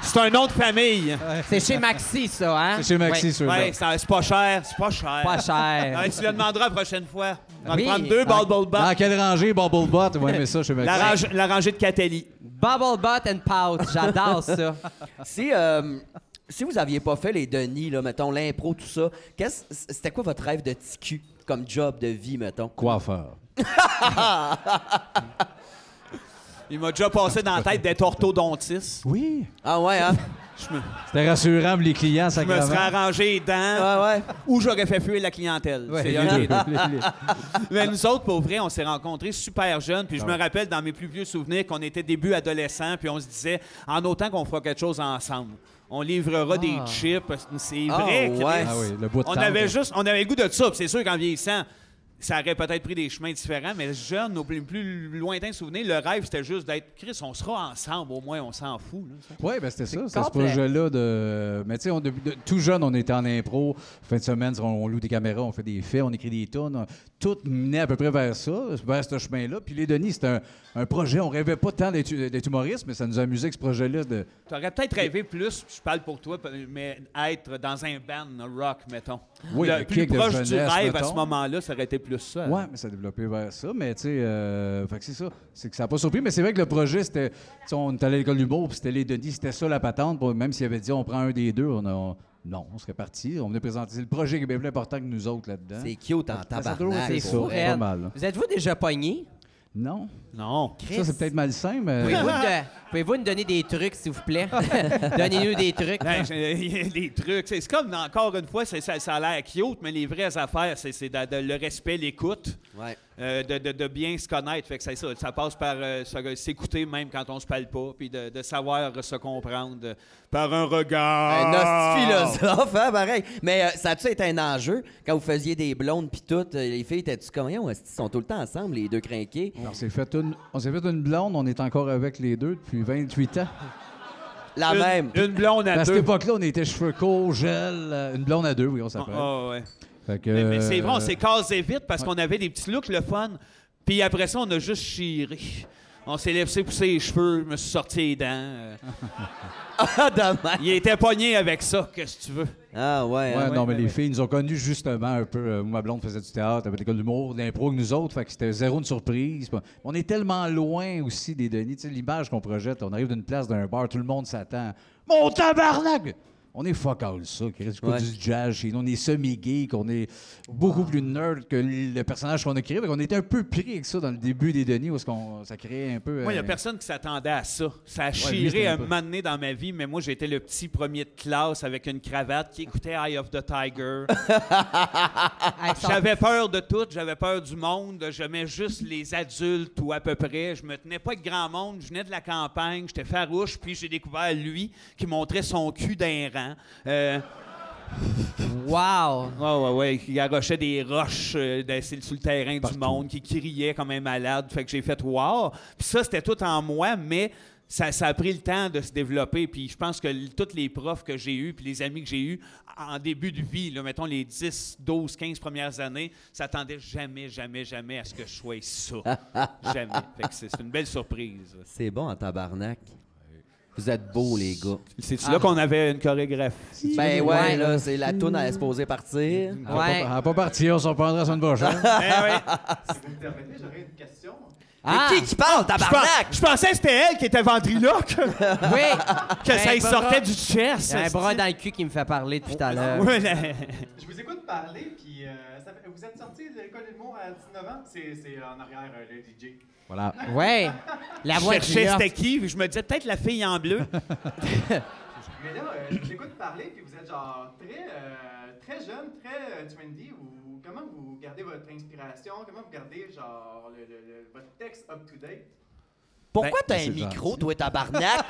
S4: C'est un nom de famille.
S2: C'est chez Maxi, ça, hein?
S5: C'est chez Maxi, ceux-là.
S4: Ouais, c'est c'est pas cher. C'est pas cher.
S2: Pas cher.
S4: Ouais, tu le demanderas la prochaine fois. On va
S2: Oui.
S4: prendre deux Bubble Butt.
S5: Dans quelle rangée, Bubble Butt? Ouais, mais ça, je sais même
S4: La, range- la rangée de Catelli.
S2: Bubble butt and pout. J'adore ça. (laughs)
S3: Si, euh, si vous aviez pas fait les Denis, là, mettons, l'impro, tout ça, qu'est-ce- c'était quoi votre rêve de TQ comme job de vie, mettons?
S5: Coiffeur. (laughs)
S4: Il m'a déjà passé dans la tête d'être orthodontiste.
S5: Oui.
S3: Ah ouais, hein?
S4: Je me,
S5: C'était rassurant pour les clients,
S4: je me serais arrangé les dents
S3: Ouais, ouais.
S4: ou j'aurais fait fuir la clientèle.
S5: Ouais,
S4: C'est un des deux. (laughs) Mais nous autres, pour vrai, on s'est rencontrés super jeunes. Puis je
S5: Ah
S4: me rappelle dans mes plus vieux souvenirs qu'on était début adolescents. Puis on se disait, en autant qu'on fera quelque chose ensemble. On livrera des chips. C'est
S3: Ah,
S4: vrai.
S3: ouais.
S4: Chris.
S5: Ah oui, le bout de
S4: On
S5: tente.
S4: avait juste, on avait le goût de ça. Puis c'est sûr qu'en vieillissant, ça aurait peut-être pris des chemins différents. Mais jeune, nos plus, plus lointains souvenirs, le rêve, c'était juste d'être, Chris, on sera ensemble. Au moins, on s'en fout.
S5: Oui, ben c'était ça, c'est ce projet-là de. Mais tu sais, on- depuis- de- tout jeune, on était en impro. Fin de semaine, on, on loue des caméras, on fait des faits, on écrit des tunes. Tout menait à peu près vers ça, vers ce chemin-là. Puis les Denis, c'était un, un projet. On rêvait pas tant d'être humoriste, mais ça nous amusait que ce projet-là de.
S4: Tu aurais peut-être rêvé plus, je parle pour toi, mais être dans un band rock, mettons.
S5: Oui,
S4: le
S5: le
S4: plus proche du rêve à ce moment-là, ça aurait été plus ça.
S5: Ouais, mais ça a développé vers ça. Mais tu sais, euh, fait que c'est ça. C'est que ça n'a pas surpris. Mais c'est vrai que le projet, c'était. On était allé à l'école d'humour, puis c'était les Denis, c'était ça la patente. Même s'il avait dit on prend un des deux, on a. on- non, on serait parti. On venait présenter. C'est le projet qui est bien plus important que nous autres là-dedans.
S3: C'est cute en
S5: Ça, ça a toujours
S3: tabarnak.
S2: C'est fou,
S5: pas mal.
S2: Vous êtes-vous déjà pogné?
S5: Non.
S4: Non.
S5: Ça, c'est peut-être malsain, mais.
S2: Pouvez-vous de- nous donner des trucs, s'il vous plaît? (laughs) Donnez-nous des trucs.
S4: Ben, j'ai- (laughs) Il y a des trucs. C'est comme, encore une fois, ça, ça a l'air cute, mais les vraies affaires, c'est c'est de- de- le respect, l'écoute,
S3: Ouais.
S4: Euh, de, de- de bien se connaître. Fait que c'est ça, ça passe par euh, s'écouter même quand on se parle pas, puis de, de savoir se comprendre par un regard.
S3: Un philosophe, hein, pareil. Mais euh, ça a-tu été un enjeu quand vous faisiez des blondes puis tout? euh, les filles, étaient-tu comme, ils sont tout le temps ensemble, les deux crinqués?
S5: On s'est fait une, on s'est fait une blonde, on est encore avec les deux depuis 28 ans.
S3: La
S4: Une,
S3: même.
S4: une blonde à
S5: À cette
S4: deux.
S5: époque-là, on était cheveux courts, gel, une blonde à deux, oui, on
S4: Ah,
S5: s'appelle.
S4: ah, ouais.
S5: Fait que,
S4: Mais, mais c'est vrai, on
S5: euh,
S4: s'est casé vite parce qu'on avait des petits looks le fun. Puis après ça, on a juste chiré. On s'est laissé pousser les cheveux, je me suis sorti les dents. euh. (laughs)
S3: Ah, dommage.
S4: Il était pogné avec ça, qu'est-ce que tu veux?
S3: Ah, ouais.
S5: Ouais,
S3: hein.
S5: non, mais les
S4: ouais.
S5: filles nous ont connus justement un peu. euh, moi, ma blonde faisait du théâtre, avait l'école d'humour, de l'impro que nous autres. Fait que c'était zéro une surprise. On est tellement loin aussi des Denis. Tu sais, l'image qu'on projette, on arrive d'une place d'un bar, tout le monde s'attend. Mon tabarnak! On est fuck all ça. Chris.
S3: Ouais.
S5: du jazz chez nous. On est semi-geek. On est beaucoup plus nerd que le personnage qu'on a créé. Qu'on était un peu pris avec ça dans le début des Denis où est-ce qu'on, ça créait un peu.
S4: Moi, il n'y a
S5: euh,
S4: personne qui s'attendait à ça. Ça a
S5: lui,
S4: chiré
S5: un
S4: un moment donné dans ma vie, mais moi, j'étais le petit premier de classe avec une cravate qui écoutait Eye of the Tiger. (laughs) J'avais peur de tout, j'avais peur du monde, j'aimais juste les adultes ou à peu près. Je me tenais pas avec grand monde, je venais de la campagne, j'étais farouche, puis j'ai découvert lui qui montrait son cul d'un rang. Euh,
S2: Wow!
S4: Ouais, ouais, ouais, qui garochait des roches euh, dans- sur le terrain
S5: Partout.
S4: du monde, qui criait comme un malade. Fait que j'ai fait wow. Puis ça, c'était tout en moi, mais ça, ça a pris le temps de se développer. Puis je pense que l- tous les profs que j'ai eus, puis les amis que j'ai eus en début de vie, là, mettons les 10, 12, 15 premières années, s'attendaient jamais, jamais, jamais à ce que je sois ça. (laughs) jamais. Fait que c'est c'est une belle surprise.
S3: C'est bon en tabarnak. Vous êtes beaux, les gars.
S4: C'est-tu là qu'on avait une chorégraphie?
S3: Ben ouais,
S2: Ouais.
S3: là, c'est la toune à supposée partir.
S5: Elle va
S2: Ouais.
S5: pas- elle va pas partir, on s'en prendra la semaine prochaine.
S4: Eh ouais.
S6: Si vous me permettez, j'aurais une question.
S2: Ah!
S3: Mais qui qui parle, tabarnak?
S4: je pensais que c'était elle qui était ventriloque, (laughs)
S2: Oui!
S4: que ça
S2: Un
S4: y
S2: bras-
S4: sortait du chest.
S2: Il y a un bras dans le cul qui me fait parler depuis tout à l'heure.
S6: Je vous écoute parler, puis euh, ça fait- vous êtes sorti de l'école d'humour à 19 ans? C'est c'est en arrière, euh, le DJ.
S5: voilà.
S2: Ouais! La
S4: Je
S2: voix
S4: cherchais
S2: de
S4: c'était qui, puis je me disais peut-être la fille en bleu. (laughs)
S6: Mais là, euh, je vous écoute parler, puis vous êtes genre très, euh, très jeune, très euh, trendy. Ou comment vous gardez votre inspiration? Comment vous gardez genre le, le- le- votre texte up to date?
S3: Pourquoi t'as
S5: c'est
S3: un micro, toi, tabarnak? (laughs)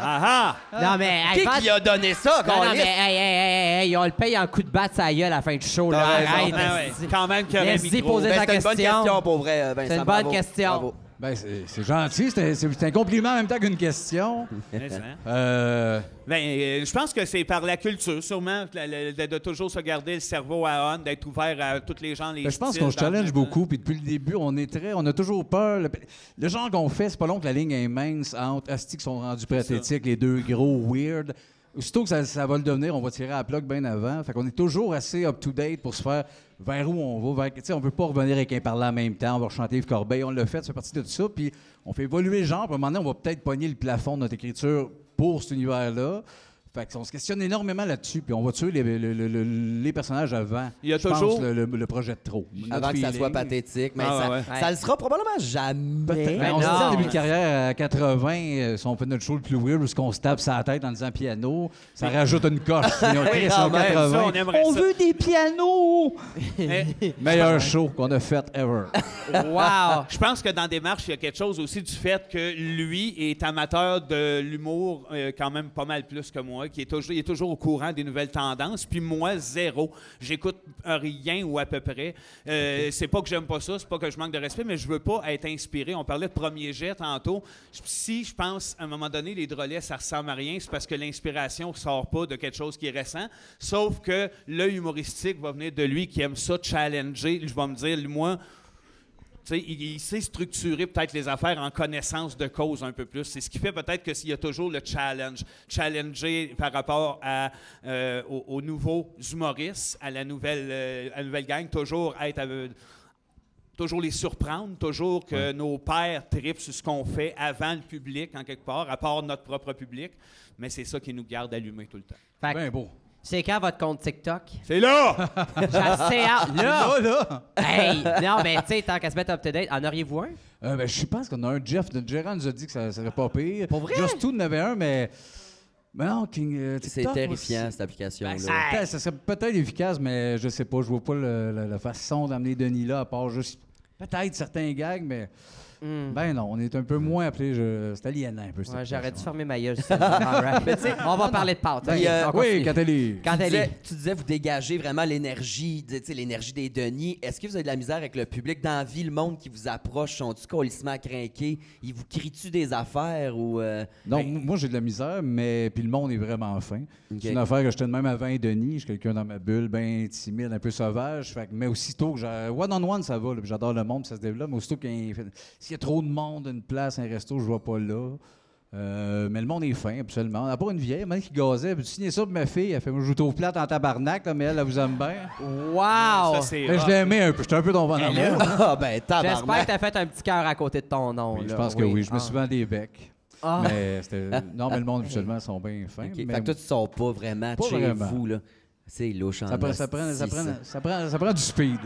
S4: Ah ah!
S2: Non, mais. hey,
S3: qui qui a donné ça,
S2: Non, non, mais hey, hey, hey, hey, on le paye en coup de batte à gueule à la fin du show. Là.
S3: T'as.
S2: Arrête,
S4: Ah ouais. Quand même qu'il y aurait un
S2: Laisse-y
S4: micro.
S2: poser
S3: Ben,
S2: ta
S3: c'est une bonne
S2: question.
S3: question pour vrai, Vincent.
S2: C'est une bonne
S3: bravo.
S2: question.
S3: Bravo.
S5: Ben, c'est gentil. C'est un compliment en même temps qu'une question. (laughs)
S4: Ça.
S5: Euh,
S4: Ben, euh, je pense que c'est par la culture, sûrement, de, de toujours se garder le cerveau à on, d'être ouvert à tous les gens, les
S5: ben, je pense qu'on se challenge
S4: même
S5: beaucoup. Puis depuis le début, on est très. On a toujours peur. Le, le genre qu'on fait, c'est pas long que la ligne est mince entre Asti qui sont rendus pathétiques, les deux gros weird. Aussitôt que ça, va le devenir, on va tirer à la plug bien avant. Fait qu'on est toujours assez up-to-date pour se faire vers où on va. Vers, on veut pas revenir avec un parlant en même temps. On va chanter Yves Corbeil. On l'a fait, ça fait partie de tout ça. Puis on fait évoluer le genre. À un moment donné, on va peut-être pogner le plafond de notre écriture pour cet univers-là. Fait qu'on se questionne énormément là-dessus. Puis on va tuer les, le- le- le- les personnages avant.
S4: Il y a
S5: je pense,
S4: toujours-
S5: le, le- le projet de trop.
S3: Avant que ça soit pathétique. Mais
S4: Ah,
S3: ça,
S4: ouais.
S3: ça le sera probablement jamais.
S5: Ben, on se dit en début de carrière à 80, euh, si on fait notre show le plus weird, où on se tape sa tête en disant piano, ça rajoute une coche. Ils ont écrit
S3: quand
S5: en
S3: même, ça,
S5: 80.
S4: on
S5: veut des pianos! (laughs) Meilleur show qu'on a fait ever. (laughs)
S2: Wow!
S4: je pense que dans Démarche, il y a quelque chose aussi du fait que lui est amateur de l'humour euh, quand même pas mal plus que moi, qui est toujours, il est toujours au courant des nouvelles tendances. Puis moi, zéro. J'écoute rien ou à peu près. Euh, C'est pas que j'aime pas ça, c'est pas que je manque de respect, mais je veux pas être inspiré. On parlait de premier jet tantôt. Si je pense, à un moment donné, les drôlets, ça ressemble à rien, c'est parce que l'inspiration sort pas de quelque chose qui est récent. Sauf que l'œil humoristique va venir de lui qui aime ça challenger. Je vais me dire, moi, il, il sait structurer peut-être les affaires en connaissance de cause un peu plus. C'est ce qui fait peut-être que s'il y a toujours le challenge, challenger par rapport à, euh, aux, aux nouveaux humoristes, à la nouvelle, euh, à la nouvelle gang, toujours être avec- toujours les surprendre, toujours que nos pères tripent sur ce qu'on fait avant le public, en quelque part, à part notre propre public. Mais c'est ça qui nous garde allumés tout le temps.
S5: Ben beau.
S2: C'est quand votre compte TikTok?
S4: C'est là! (laughs)
S2: J'ai assez hâte. Là!
S5: Là, là!
S2: Hey! Non, mais tu sais, tant qu'à se mettre up-to-date, en auriez-vous un?
S5: Euh, ben, je pense qu'on a un Jeff. Notre gérant nous a dit que ça serait pas pire.
S2: Pour vrai?
S5: Just Two en avait un, mais. Mais non, King. euh,
S3: C'est
S5: TikTok,
S3: terrifiant, cette application-là.
S5: Ben, ça, serait peut-être efficace, mais je sais pas. Je vois pas le- la façon d'amener Denis là, à part juste. Peut-être certains gags, mais.
S2: Hmm.
S5: Ben non, on est un peu moins appelé. Je... C'est aliénant un peu.
S2: Ouais, j'aurais dû fermer ma gueule. (laughs) On va parler de pâtes. Ok,
S3: euh,
S5: Oui, quand elle est.
S2: Quand
S3: tu,
S2: elle
S3: disais,
S2: est.
S3: tu disais, vous dégagez vraiment l'énergie, tu sais, l'énergie des Denis. Est-ce que vous avez de la misère avec le public dans la vie, le monde qui vous approche? Sont-tu colissement craqués? Ils vous crient-tu des affaires ou. euh,
S5: Non,
S3: ben,
S5: moi j'ai de la misère, mais puis le monde est vraiment fin. C'est une affaire que j'étais de même avant Denis. Je suis quelqu'un dans ma bulle, bien timide, un peu sauvage. Fait que- mais aussitôt que j'ai. One-on-one, ça va. J'adore le monde, puis ça se développe. Mais aussitôt qu'il y a- y a trop de monde, une place, un resto, je ne vais pas là. Euh, mais le monde est fin, absolument. On n'a pas une vieille, elle qui gazait. Puis signer ça pour ma fille. Elle fait Moi, je vous trouve plate en tabarnak, là, mais elle, elle vous aime bien.
S2: Wow!
S4: Ça, c'est
S5: Mais je
S4: hot.
S5: l'ai aimé un peu. J'étais un peu tombé en
S2: Ben
S5: amour.
S3: Ah, ben,
S2: J'espère que t'as fait un petit cœur à côté de ton nom.
S5: Oui, je pense que oui. Je me
S2: Ah.
S5: suis souvent des becs.
S2: Ah.
S5: Mais c'était. Non, mais le monde, absolument, sont bien fins. Mais-
S3: Fait que toi, tu sors pas vraiment
S5: Pas
S3: chez
S5: vraiment.
S3: vous, là. C'est louche en
S5: Ça prend, ça. prend, ça, prend, ça prend du speed.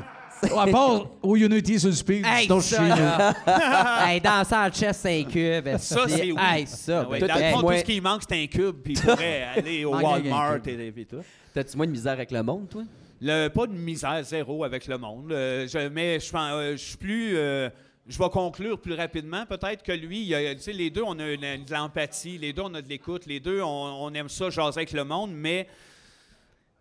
S5: À part au Unity sur le speed,
S2: Hey,
S5: sinon je suis
S2: ça,
S5: chez nous.
S2: là. hey, danser en chest 5 cubes.
S4: Ça, c'est oui.
S2: Hey, ça.
S4: Ah ouais,
S2: ben,
S4: dans le
S2: hey,
S4: fond,
S3: moi-
S4: tout ce qui manque, c'est un cube, puis il pourrait (laughs) aller au
S5: Manque un
S4: Walmart
S5: cube.
S4: et, et tout.
S3: T'as-tu moins de misère avec le monde, toi?
S4: Le, pas de misère zéro avec le monde. Euh, je, mais je, pense- euh, je suis plus. euh, je vais conclure plus rapidement. Peut-être que lui, il y a- tu sais, les deux, on a une- de l'empathie, les deux, on a de l'écoute, les deux, on, on aime ça, jaser avec le monde, mais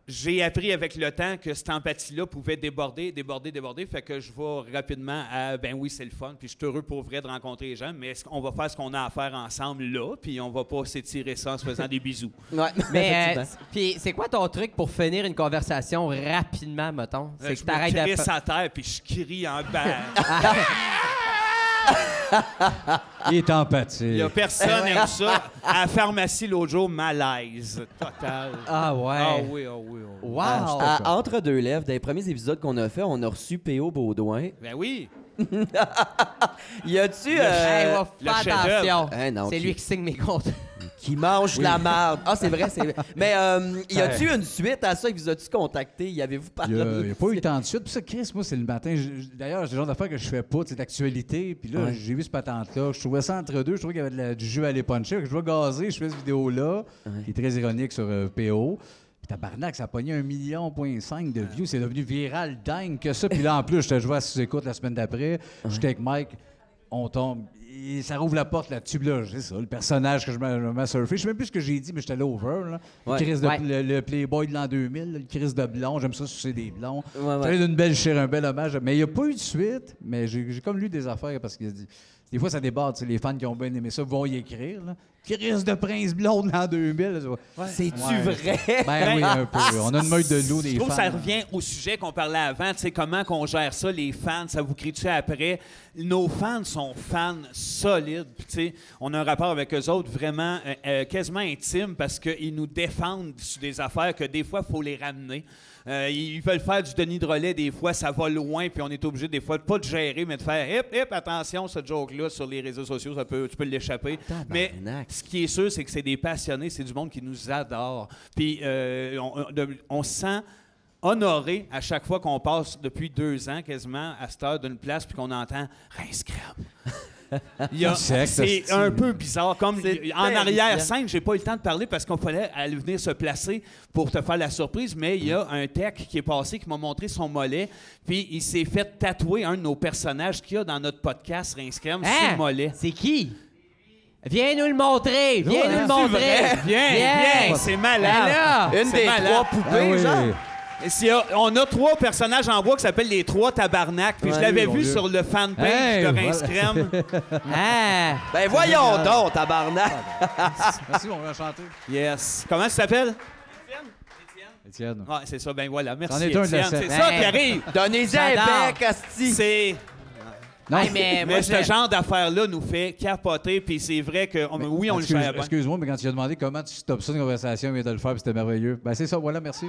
S4: j'ai appris avec le temps que cette empathie-là pouvait déborder, déborder, déborder. Fait que je vais rapidement à ben oui, c'est le fun, puis je suis heureux pour vrai de rencontrer les gens, mais est-ce qu'on va faire ce qu'on a à faire ensemble là, puis on va pas s'étirer ça en se faisant des bisous? (laughs)
S3: Ouais.
S2: Mais, (laughs) euh, puis c'est quoi ton truc pour finir une conversation rapidement, mettons?
S4: Euh,
S2: C'est
S4: je
S2: que
S4: me crisse à terre, puis je crie en bas. (laughs)
S5: Il est empathique.
S4: Il y a personne qui aime ça. À la pharmacie l'autre jour, malaise total.
S2: Ah ouais.
S4: Ah oui, ah oui, ah oui.
S2: Wow.
S3: À entre deux lèvres, dans les premiers épisodes qu'on a fait, on a reçu P.O. Baudouin.
S4: Ben oui. (laughs)
S3: Y a-tu.
S2: Hey,
S3: euh,
S4: chef-d'œuvre.
S2: attention.
S3: Non,
S2: c'est
S3: qui-
S2: lui qui signe mes comptes.
S3: Qui mange la marde? Ah, c'est vrai, c'est vrai. Mais euh, y a-tu une suite à ça? Vous a-tu contacté? Y avez-vous
S5: Il
S3: parlé?
S5: n'y a, il a pas eu tant de suite. Puis ça, Chris, moi, c'est le matin. D'ailleurs, c'est le genre d'affaires que je fais pas, c'est d'actualité. Puis là,
S3: Ouais.
S5: j'ai vu ce patente-là. Je trouvais ça entre deux. Je trouvais qu'il y avait de la- du jus à aller puncher. Je vois gazer, je fais cette vidéo-là, qui est très ironique sur euh, PO. Puis tabarnak, ça a pogné un million point cinq de views. C'est devenu viral, dingue que ça. Puis là, en plus, je te jouais à sous-écoute la semaine d'après. J'étais avec Mike. On tombe. Et ça rouvre la porte là-dessus. Là, c'est ça, le personnage que je à surfer. Je sais même plus ce que j'ai dit, mais j'étais là over. Là.
S3: Ouais.
S5: Le, de- le, le Playboy de l'an 2000, là, le Chris de blond. J'aime ça sucer des blonds.
S3: Ouais,
S5: d'une belle chère, un bel hommage. Mais il n'y a pas eu de suite. Mais j'ai comme lu des affaires parce qu'il a dit. Des fois, ça déborde. Les fans qui ont bien aimé ça vont y écrire. Là. Chris de Prince Blonde en 2000. là,
S3: C'est-tu
S5: Ouais.
S3: vrai?
S5: Ben oui, un peu. (laughs) On a une meute de loup des
S4: Je trouve que ça revient au sujet qu'on parlait avant, tu sais, comment qu'on gère ça, les fans, ça vous crie-tu après? Nos fans sont fans solides, puis tu sais, on a un rapport avec eux autres vraiment euh, euh, quasiment intime parce qu'ils nous défendent sur des affaires que des fois, il faut les ramener. Euh, ils veulent faire du Denis de relais, des fois, ça va loin, puis on est obligé, des fois, de pas de gérer, mais de faire hip, hip, attention, ce joke-là sur les réseaux sociaux, ça peut, tu peux l'échapper. Mais
S3: Tabarnak.
S4: ce qui est sûr, c'est que c'est des passionnés, c'est du monde qui nous adore. Puis euh, on, on- on se sent honoré à chaque fois qu'on passe depuis deux ans quasiment à cette heure d'une place puis qu'on entend Rince (laughs) C'est un peu bizarre. Comme en arrière scène, j'ai pas eu le temps de parler parce qu'on fallait aller venir se placer pour te faire la surprise, mais il y a un tech qui est passé qui m'a montré son mollet, puis il s'est fait tatouer un de nos personnages qu'il y a dans notre podcast Rince crème sur
S2: Hein?
S4: le mollet.
S2: C'est qui? Viens nous le montrer! Viens
S5: Ouais,
S2: nous le montrer!
S4: Viens, viens, c'est malade.
S3: Une
S4: C'est
S3: des
S4: malade.
S3: trois
S5: Ah
S3: poupées,
S5: oui.
S3: genre?
S4: On a trois personnages en bois qui s'appellent les trois tabarnak. Puis je l'avais vu
S5: Dieu.
S4: sur le fanpage
S5: Hey,
S4: de Rince
S5: voilà.
S4: Crème.
S2: Ah! (laughs)
S3: Ben voyons donc, tabarnak!
S5: Merci, on va chanter.
S4: Yes. Comment ça s'appelle?
S5: Étienne.
S4: Ouais, c'est ça. Ben voilà. Merci. Étienne. C'est ça qui arrive.
S3: Donnez-y un bec, asti!
S4: C'est.
S5: Non,
S2: Hey, mais
S4: ce genre d'affaires-là nous fait capoter. Puis c'est vrai que on- oui, on le
S5: Excuse-
S4: bien.
S5: Excuse-moi, mais quand tu as demandé comment tu stoppes ça, une conversation, il vient de le faire, puis c'était merveilleux. Ben, c'est ça, voilà, merci.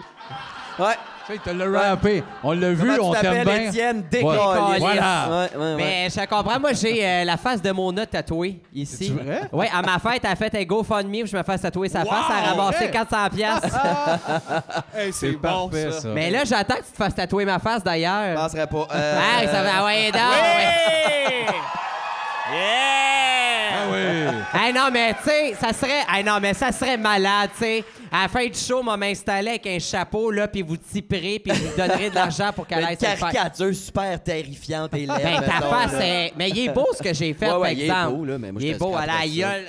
S3: Ouais.
S5: Sais, il te l'a rappé. On l'a vu, on t'aime bien.
S3: Étienne?
S5: Voilà.
S3: Décalé.
S5: Voilà.
S3: Ouais, ouais, ouais.
S2: Mais je comprends, moi j'ai euh, la face de Mona tatouée ici.
S5: C'est vrai?
S2: Oui, à ma fête, elle a fait un GoFundMe, puis je me fais tatouer sa
S4: Wow,
S2: face, elle a ramassé
S5: ouais.
S2: 400 piastres. (laughs)
S4: Hey,
S5: C'est
S4: bon,
S5: parfait,
S4: ça.
S5: ça.
S2: Mais là, j'attends que tu te fasses tatouer ma face
S3: Je
S2: d'ailleurs.
S3: penserais pas. Euh,
S2: Ah, ça va, ouais, donc, ouais.
S4: Oui! (laughs) Yeah!
S5: Ah oui.
S2: Hey, non, mais tu sais, ça serait. Hey, non, mais ça serait malade, tu sais. À la fin du show, m'a m'installer avec un chapeau, là, puis vous tiperez, puis vous donnerez de l'argent pour qu'elle aille se faire.
S3: caricature super terrifiante et laide.
S2: Ben, ta face,
S3: là.
S2: est- mais il est beau ce que j'ai fait,
S3: Ouais,
S2: par
S3: ouais, il est
S2: exemple.
S3: beau, là, mais moi,
S2: il est beau, à la gueule.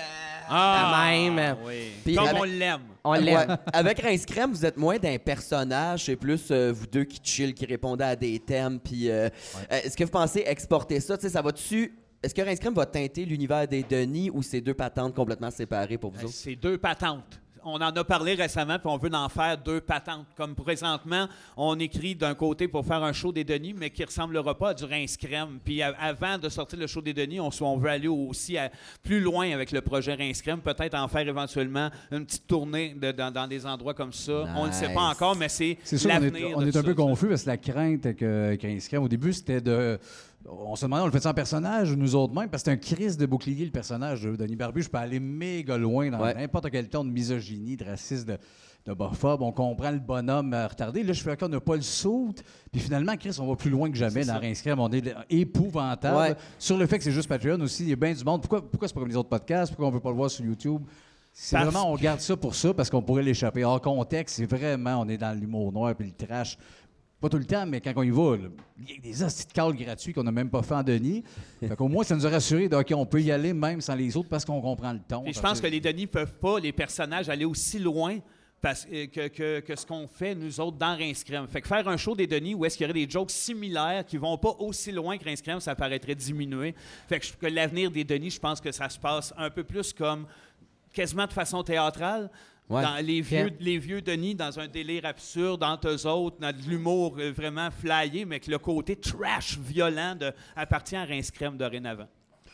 S4: Ah,
S2: même.
S4: Oui.
S3: Puis
S4: Comme
S3: avec-
S4: on l'aime.
S2: On
S3: Ouais.
S2: l'aime.
S3: Avec Rince Crème, vous êtes moins d'un personnage, c'est plus euh, vous deux qui chill, qui répondez à des thèmes. Puis, euh, euh, est-ce que vous pensez exporter ça? Tu sais, ça va-tu Est-ce que Rince Crème va teinter l'univers des Denis ou c'est deux patentes complètement séparées pour vous
S4: Euh,
S3: autres?
S4: C'est deux patentes. On en a parlé récemment, puis on veut en faire deux patentes. Comme présentement, on écrit d'un côté pour faire un show des Denis, mais qui ressemblera pas à du rince crème. Puis avant de sortir le show des Denis, on, on veut aller aussi à- plus loin avec le projet rince crème, peut-être en faire éventuellement une petite tournée de- dans, dans des endroits comme ça. On ne le sait pas encore, mais c'est
S5: on est,
S4: l'avenir.
S5: on
S4: de
S5: est un
S4: ça,
S5: peu
S4: ça.
S5: confus parce que la crainte euh, avec Rince Crème, au début, c'était de. On se demandait, on le fait en personnage ou nous autres mêmes, parce que c'est un crise de bouclier, le personnage de Denis Barbu. Je peux aller méga loin dans
S3: Ouais.
S5: n'importe quel ton de misogynie, de racisme, de, de bophobe. On comprend le bonhomme euh, retardé. Là, je fais qu'on n'a pas le saut. Puis finalement, Chris, on va plus loin que jamais dans Rince Crème. On est épouvantable.
S3: Ouais.
S5: Sur le fait que c'est juste Patreon aussi, il y a bien du monde. Pourquoi, pourquoi c'est pas comme les autres podcasts? Pourquoi on veut pas le voir sur YouTube? C'est
S4: Parce-
S5: vraiment, on garde ça pour ça parce qu'on pourrait l'échapper. Hors contexte, c'est vraiment, on est dans l'humour noir puis le trash. Pas tout le temps, mais quand on y va, là, il y a des hosties de calls gratuits qu'on n'a même pas fait en Denis. Fait qu'au moins, ça nous a rassuré de, OK, on peut y aller même sans les autres parce qu'on comprend le ton.
S4: Puis je pense que les Denis peuvent pas, les personnages, aller aussi loin parce, euh, que, que- que ce qu'on fait, nous autres, dans Rince Crème. Fait que faire un show des Denis où est-ce qu'il y aurait des jokes similaires qui vont pas aussi loin que Rince Crème, ça paraîtrait diminuer. Fait que, que l'avenir des Denis, je pense que ça se passe un peu plus comme quasiment de façon théâtrale.
S3: Ouais.
S4: Dans les vieux, les vieux Denis, dans un délire absurde, entre eux autres, dans de l'humour euh, vraiment flyé, mais que le côté trash, violent, de, appartient à Rince Crème dorénavant.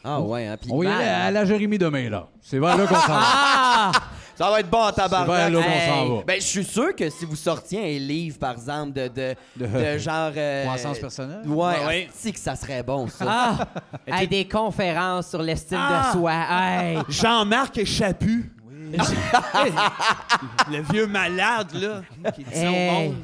S3: Ah ouais, hein,
S5: On va y aller à la Jérémie demain, là. C'est vers là qu'on s'en va. (laughs)
S2: Ah!
S3: ça va être bon
S5: vers
S3: tabarnak.
S5: là qu'on s'en va.
S3: Ben, je suis sûr que si vous sortiez un livre, par exemple, de, de,
S5: De-
S3: de (laughs) genre... euh,
S5: Croissance personnelle?
S3: Ouais,
S4: Ah ouais.
S3: que ça serait bon, ça.
S2: Ah! Hey, des conférences sur l'estime
S4: Ah!
S2: de soi. Hey!
S4: Jean-Marc Chaput. (laughs) le vieux malade, là, qui dit au monde.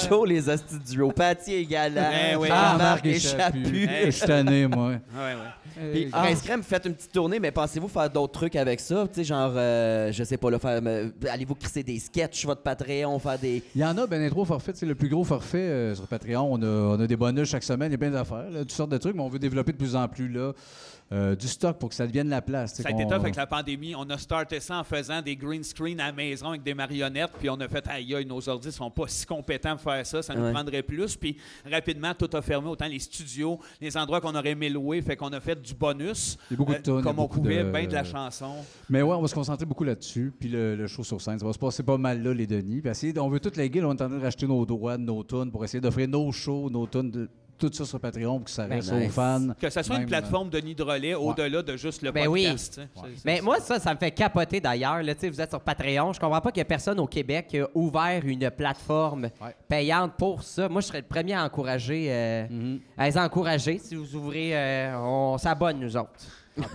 S3: Toujours les hosties du duo. Patty et Galant.
S4: Ben oui.
S5: Ah,
S3: Jean-Marc et. Chaput.
S5: Je suis tanné, moi.
S4: Ouais, ouais.
S3: Puis,
S5: Ah.
S3: Rince Crème, faites une petite tournée, mais pensez-vous faire d'autres trucs avec ça? Tu sais, genre, euh, je sais pas, là, faire, euh, allez-vous crisser des sketchs sur votre Patreon, faire des...
S5: Il y en a, ben les trois forfaits. C'est le plus gros forfait euh, sur Patreon. On a, on a des bonus chaque semaine. Il y a plein d'affaires, là, toutes sortes de trucs, mais on veut développer de plus en plus là, euh, du stock pour que ça devienne la place.
S4: Ça a été tough avec la pandémie. On a starté ça en faisant des green screen à la maison avec des marionnettes, puis on a fait aïe, aïe, nos ordi sont pas si compétents pour faire ça, ça nous
S3: Ouais.
S4: prendrait plus. Puis rapidement, tout a fermé, autant les studios, les endroits qu'on aurait aimé louer, fait qu'on a fait du bonus,
S5: Il y a beaucoup de y a
S4: comme on pouvait,
S5: de-
S4: bien de la chanson.
S5: Mais ouais, on va se concentrer beaucoup là-dessus. Puis le, le show sur scène, ça va se passer pas mal là, les Denis. Puis essayer, on veut toutes les guildes, on est en train de racheter nos droits, nos tunes pour essayer d'offrir nos shows, nos tunes, de- tout ça sur Patreon pour que ça
S2: Ben,
S5: reste
S3: nice.
S5: aux fans.
S4: Que ça soit une plateforme de nid de relais au-delà de juste le
S2: Ben oui.
S4: podcast. C'est-
S2: Mais moi, ça, ça me fait capoter d'ailleurs. là. Tu sais, Vous êtes sur Patreon. Je comprends pas qu'il y ait personne au Québec qui a ouvert une plateforme
S5: Ouais.
S2: payante pour ça. Moi, je serais le premier à encourager, euh,
S5: Mhm.
S2: à les encourager. Si vous ouvrez, euh, on s'abonne, nous autres.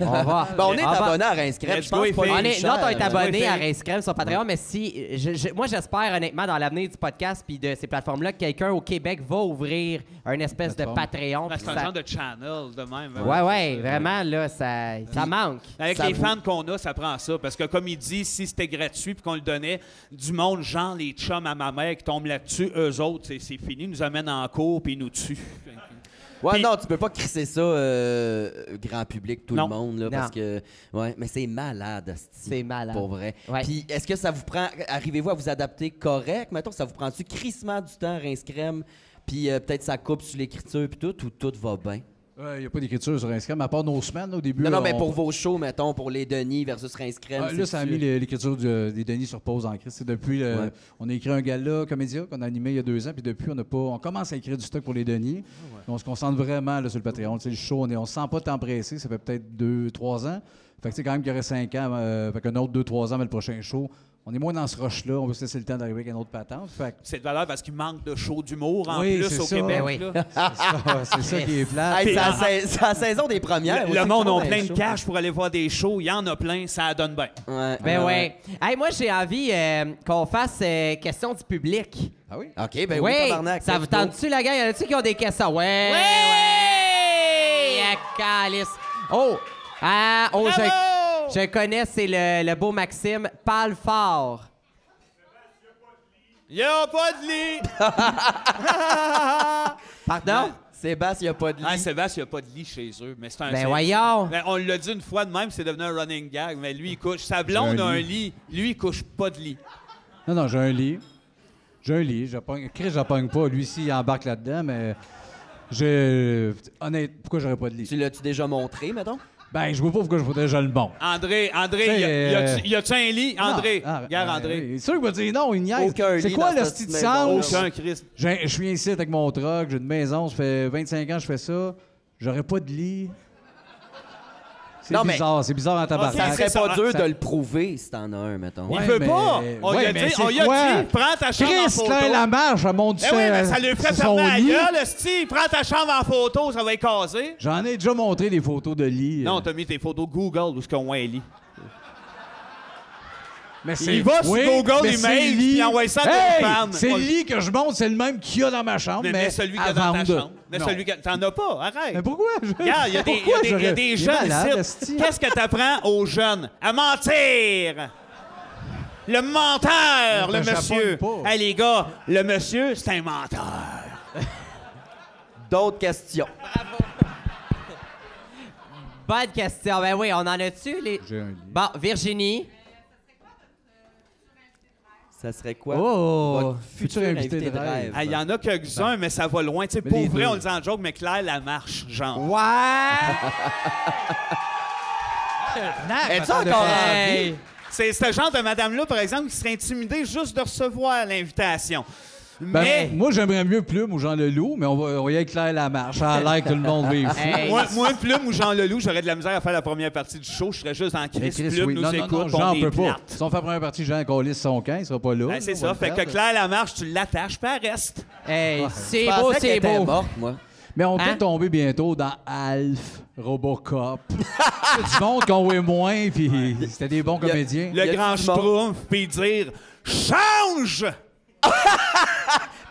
S2: On va.
S3: Ben, on est
S2: va-
S3: abonné à Rince Crème.
S4: Let's
S3: Je pense
S4: go,
S3: pas.
S2: On est,
S3: cher.
S2: notre, on est abonné à Crème sur Patreon, mais si, je- je- moi, j'espère honnêtement dans l'avenir du podcast puis de ces plateformes-là que quelqu'un au Québec va ouvrir un espèce de. Patreon. Puis
S4: C'est un
S2: ça-
S4: genre de channel de même. hein.
S2: Ouais, ouais, vraiment, là, ça, ça manque.
S4: Avec
S3: Ça
S4: les
S3: vous-
S4: fans qu'on a, ça prend ça. Parce que comme il dit, si c'était gratuit puis qu'on le donnait, du monde, genre les chums à ma mère qui tombent là-dessus, eux autres, c'est c'est fini, ils nous amènent en cours puis ils nous tuent.
S3: Ouais,
S4: Puis-
S3: non, tu peux pas crisser ça euh, grand public, tout
S4: Non.
S3: le monde, là, parce que. Ouais, mais c'est malade, asti,
S2: C'est malade.
S3: Pour vrai.
S2: Ouais.
S3: Puis, est-ce que ça vous prend. Arrivez-vous à vous adapter correct? Mettons, ça vous prend-tu crissement du temps, rince crème, puis euh, peut-être ça coupe sur l'écriture, puis tout, ou tout va bien?
S5: Il n'y a pas d'écriture sur Instagram, à part nos semaines au début.
S3: Non, non, mais
S5: on-
S3: pour vos shows, mettons, pour les Denis versus rince crème.
S5: Ah, là, ça a mis l'écriture du- des Denis sur pause en crise. C'est depuis, le-
S3: Ouais.
S5: on a écrit un gala comédia qu'on a animé il y a deux ans, puis depuis, on a pas, on commence à écrire du stock pour les Denis. On se concentre vraiment là, sur le Patreon. Tu sais, le show, on est, on se sent pas tant pressé. Ça fait peut-être deux, trois ans. Fait que c'est quand même qu'il y aurait cinq ans, euh, fait qu'un autre deux, trois ans, mais le prochain show, on est moins dans ce rush-là. On veut se laisser le temps d'arriver avec une autre patente. Fait que
S4: C'est de valeur parce qu'il manque de show d'humour en
S5: Oui,
S4: plus au
S5: ça.
S4: Québec.
S2: Ben oui. (laughs)
S5: c'est ça, c'est ça qui est plat.
S3: Hey, c'est la saison des premières.
S4: Le, monde a plein de cash pour aller voir des shows. Il y en a plein, ça donne bien.
S3: Ouais.
S2: Ben
S3: ouais.
S2: ouais. Hey, moi, j'ai envie euh, qu'on fasse euh, question du public.
S5: Ah oui?
S3: OK, ben oui, tabarnak.
S2: ça vous tente-tu, la gang? Y en a-tu qui ont des questions? Ouais! Ouais! Calice. Oh! Ah, oh, je, je connais, c'est le, le beau Maxime. Parle fort.
S4: Il a pas de lit! (laughs)
S2: Pardon?
S3: Sébastien, il n'y a pas de lit.
S4: Ah, Sébastien, il n'y a pas de lit chez eux. Mais c'est un
S2: Ben voyons.
S4: Ben, on l'a dit une fois de même, c'est devenu un running gag. Mais lui, il couche. Sa blonde a un
S5: lit.
S4: Lui, il couche pas de lit.
S5: Non, non, j'ai un lit. J'ai un lit. Je pogne- Chris, je pogne pas. Lui, aussi, il embarque là-dedans, mais. J'ai. Honnête, pourquoi j'aurais pas de lit?
S3: Tu l'as-tu déjà montré, mettons?
S5: Ben, je vois pas pourquoi je voudrais déjà le bon.
S4: André, André, y a- y a-
S5: euh,
S4: y a-tu un lit? André,
S5: ah,
S4: regarde
S5: ben,
S4: André.
S5: oui. C'est sûr qu'il va dire non, il niaise.
S3: Aucun
S5: C'est
S3: lit
S5: quoi
S3: dans
S5: le
S3: cette
S5: style de
S3: petite
S5: sens?
S4: Aucun Christ.
S5: J'ai- Je suis ici avec mon truck, j'ai une maison, ça fait 25 ans que je fais ça. J'aurais pas de lit. C'est
S3: Non, mais-
S5: bizarre, c'est bizarre en
S3: Ça
S5: tabarnak.
S4: c'est
S3: serait
S4: ça,
S3: pas dur
S5: ça-
S3: de le prouver si t'en as un, mettons.
S5: Ouais,
S4: il veut
S5: mais-
S4: pas. On
S5: ouais,
S4: lui a dit,
S5: c'est
S4: on lui a
S5: quoi?
S4: dit, prends ta chambre en
S5: Chris,
S4: photo.
S5: Claire Lamarche, elle monte
S4: oui, mais ça lui
S5: sur
S4: ferait
S5: son
S4: fermer la
S5: lit.
S4: gueule, esti. Prends ta chambre en photo, ça va être casé.
S5: J'en ai déjà montré des photos de lit.
S4: Non,
S5: euh,
S4: t'as mis tes photos Google où ce qu'on voit un lit?
S5: mais
S4: Il va sur Google
S5: mais
S4: Images,
S5: c'est le
S4: puis il envoie ça à
S5: Hey,
S4: fans.
S5: C'est le lit que je monte, c'est le même qu'il y a dans ma chambre,
S4: Mais, celui qu'il y a dans ta chambre. Mais
S5: Non.
S4: celui que t'en as pas, arrête.
S5: Mais pourquoi? je-
S4: Regarde, il y a des, y a y a jeunes
S5: malade,
S4: ici. Qu'est-ce que t'apprends aux jeunes? À mentir! Le menteur, le monsieur. Hey, les gars, le monsieur, c'est un menteur.
S3: D'autres questions.
S2: Bonne question. Ben oui, on en a-tu? Les...
S5: J'ai un lit.
S2: Bon, Virginie.
S3: Ça serait quoi?
S2: Oh!
S3: Votre
S5: Futur invité de rêve?
S4: Ah, Il y en a quelques-uns, mais ça va loin. Tu sais,
S5: Mais
S4: pour vrai,
S5: deux.
S4: on le dit en joke, mais Claire la marche, genre.
S2: Ouais! (laughs)
S3: Es-tu encore en vie?
S2: Hey!
S4: C'est ce genre de madame-là, par exemple, qui serait intimidée juste de recevoir l'invitation.
S5: Ben,
S4: mais
S5: Moi, j'aimerais mieux Plume ou Jean Leloup, mais on va, on va y aller avec Claire Lamarche. Ça a l'air que tout le monde vive. (laughs)
S2: Hey.
S4: moi, moi, Plume ou Jean Leloup, j'aurais de la misère à faire la première partie du show. Je serais juste en
S5: Mais
S4: crise.
S5: Chris,
S4: Plume
S5: oui.
S4: nous
S5: Non, non,
S4: écoute,
S5: non,
S4: on
S5: Jean
S4: est
S5: peut pas. Si on fait la première partie, Jean colisse son camp, il sera pas là.
S4: Ben, c'est
S5: On
S4: ça. Fait que. Claire Lamarche, tu l'attaches, puis elle reste.
S2: Hey, c'est beau, c'est beau.
S3: morte, moi.
S5: Mais on peut
S2: Hein?
S5: tomber bientôt dans Alf, Robocop. (laughs) C'est du monde qu'on voit moins, puis c'était des bons comédiens.
S4: Le grand schtroumpf, puis dire Change!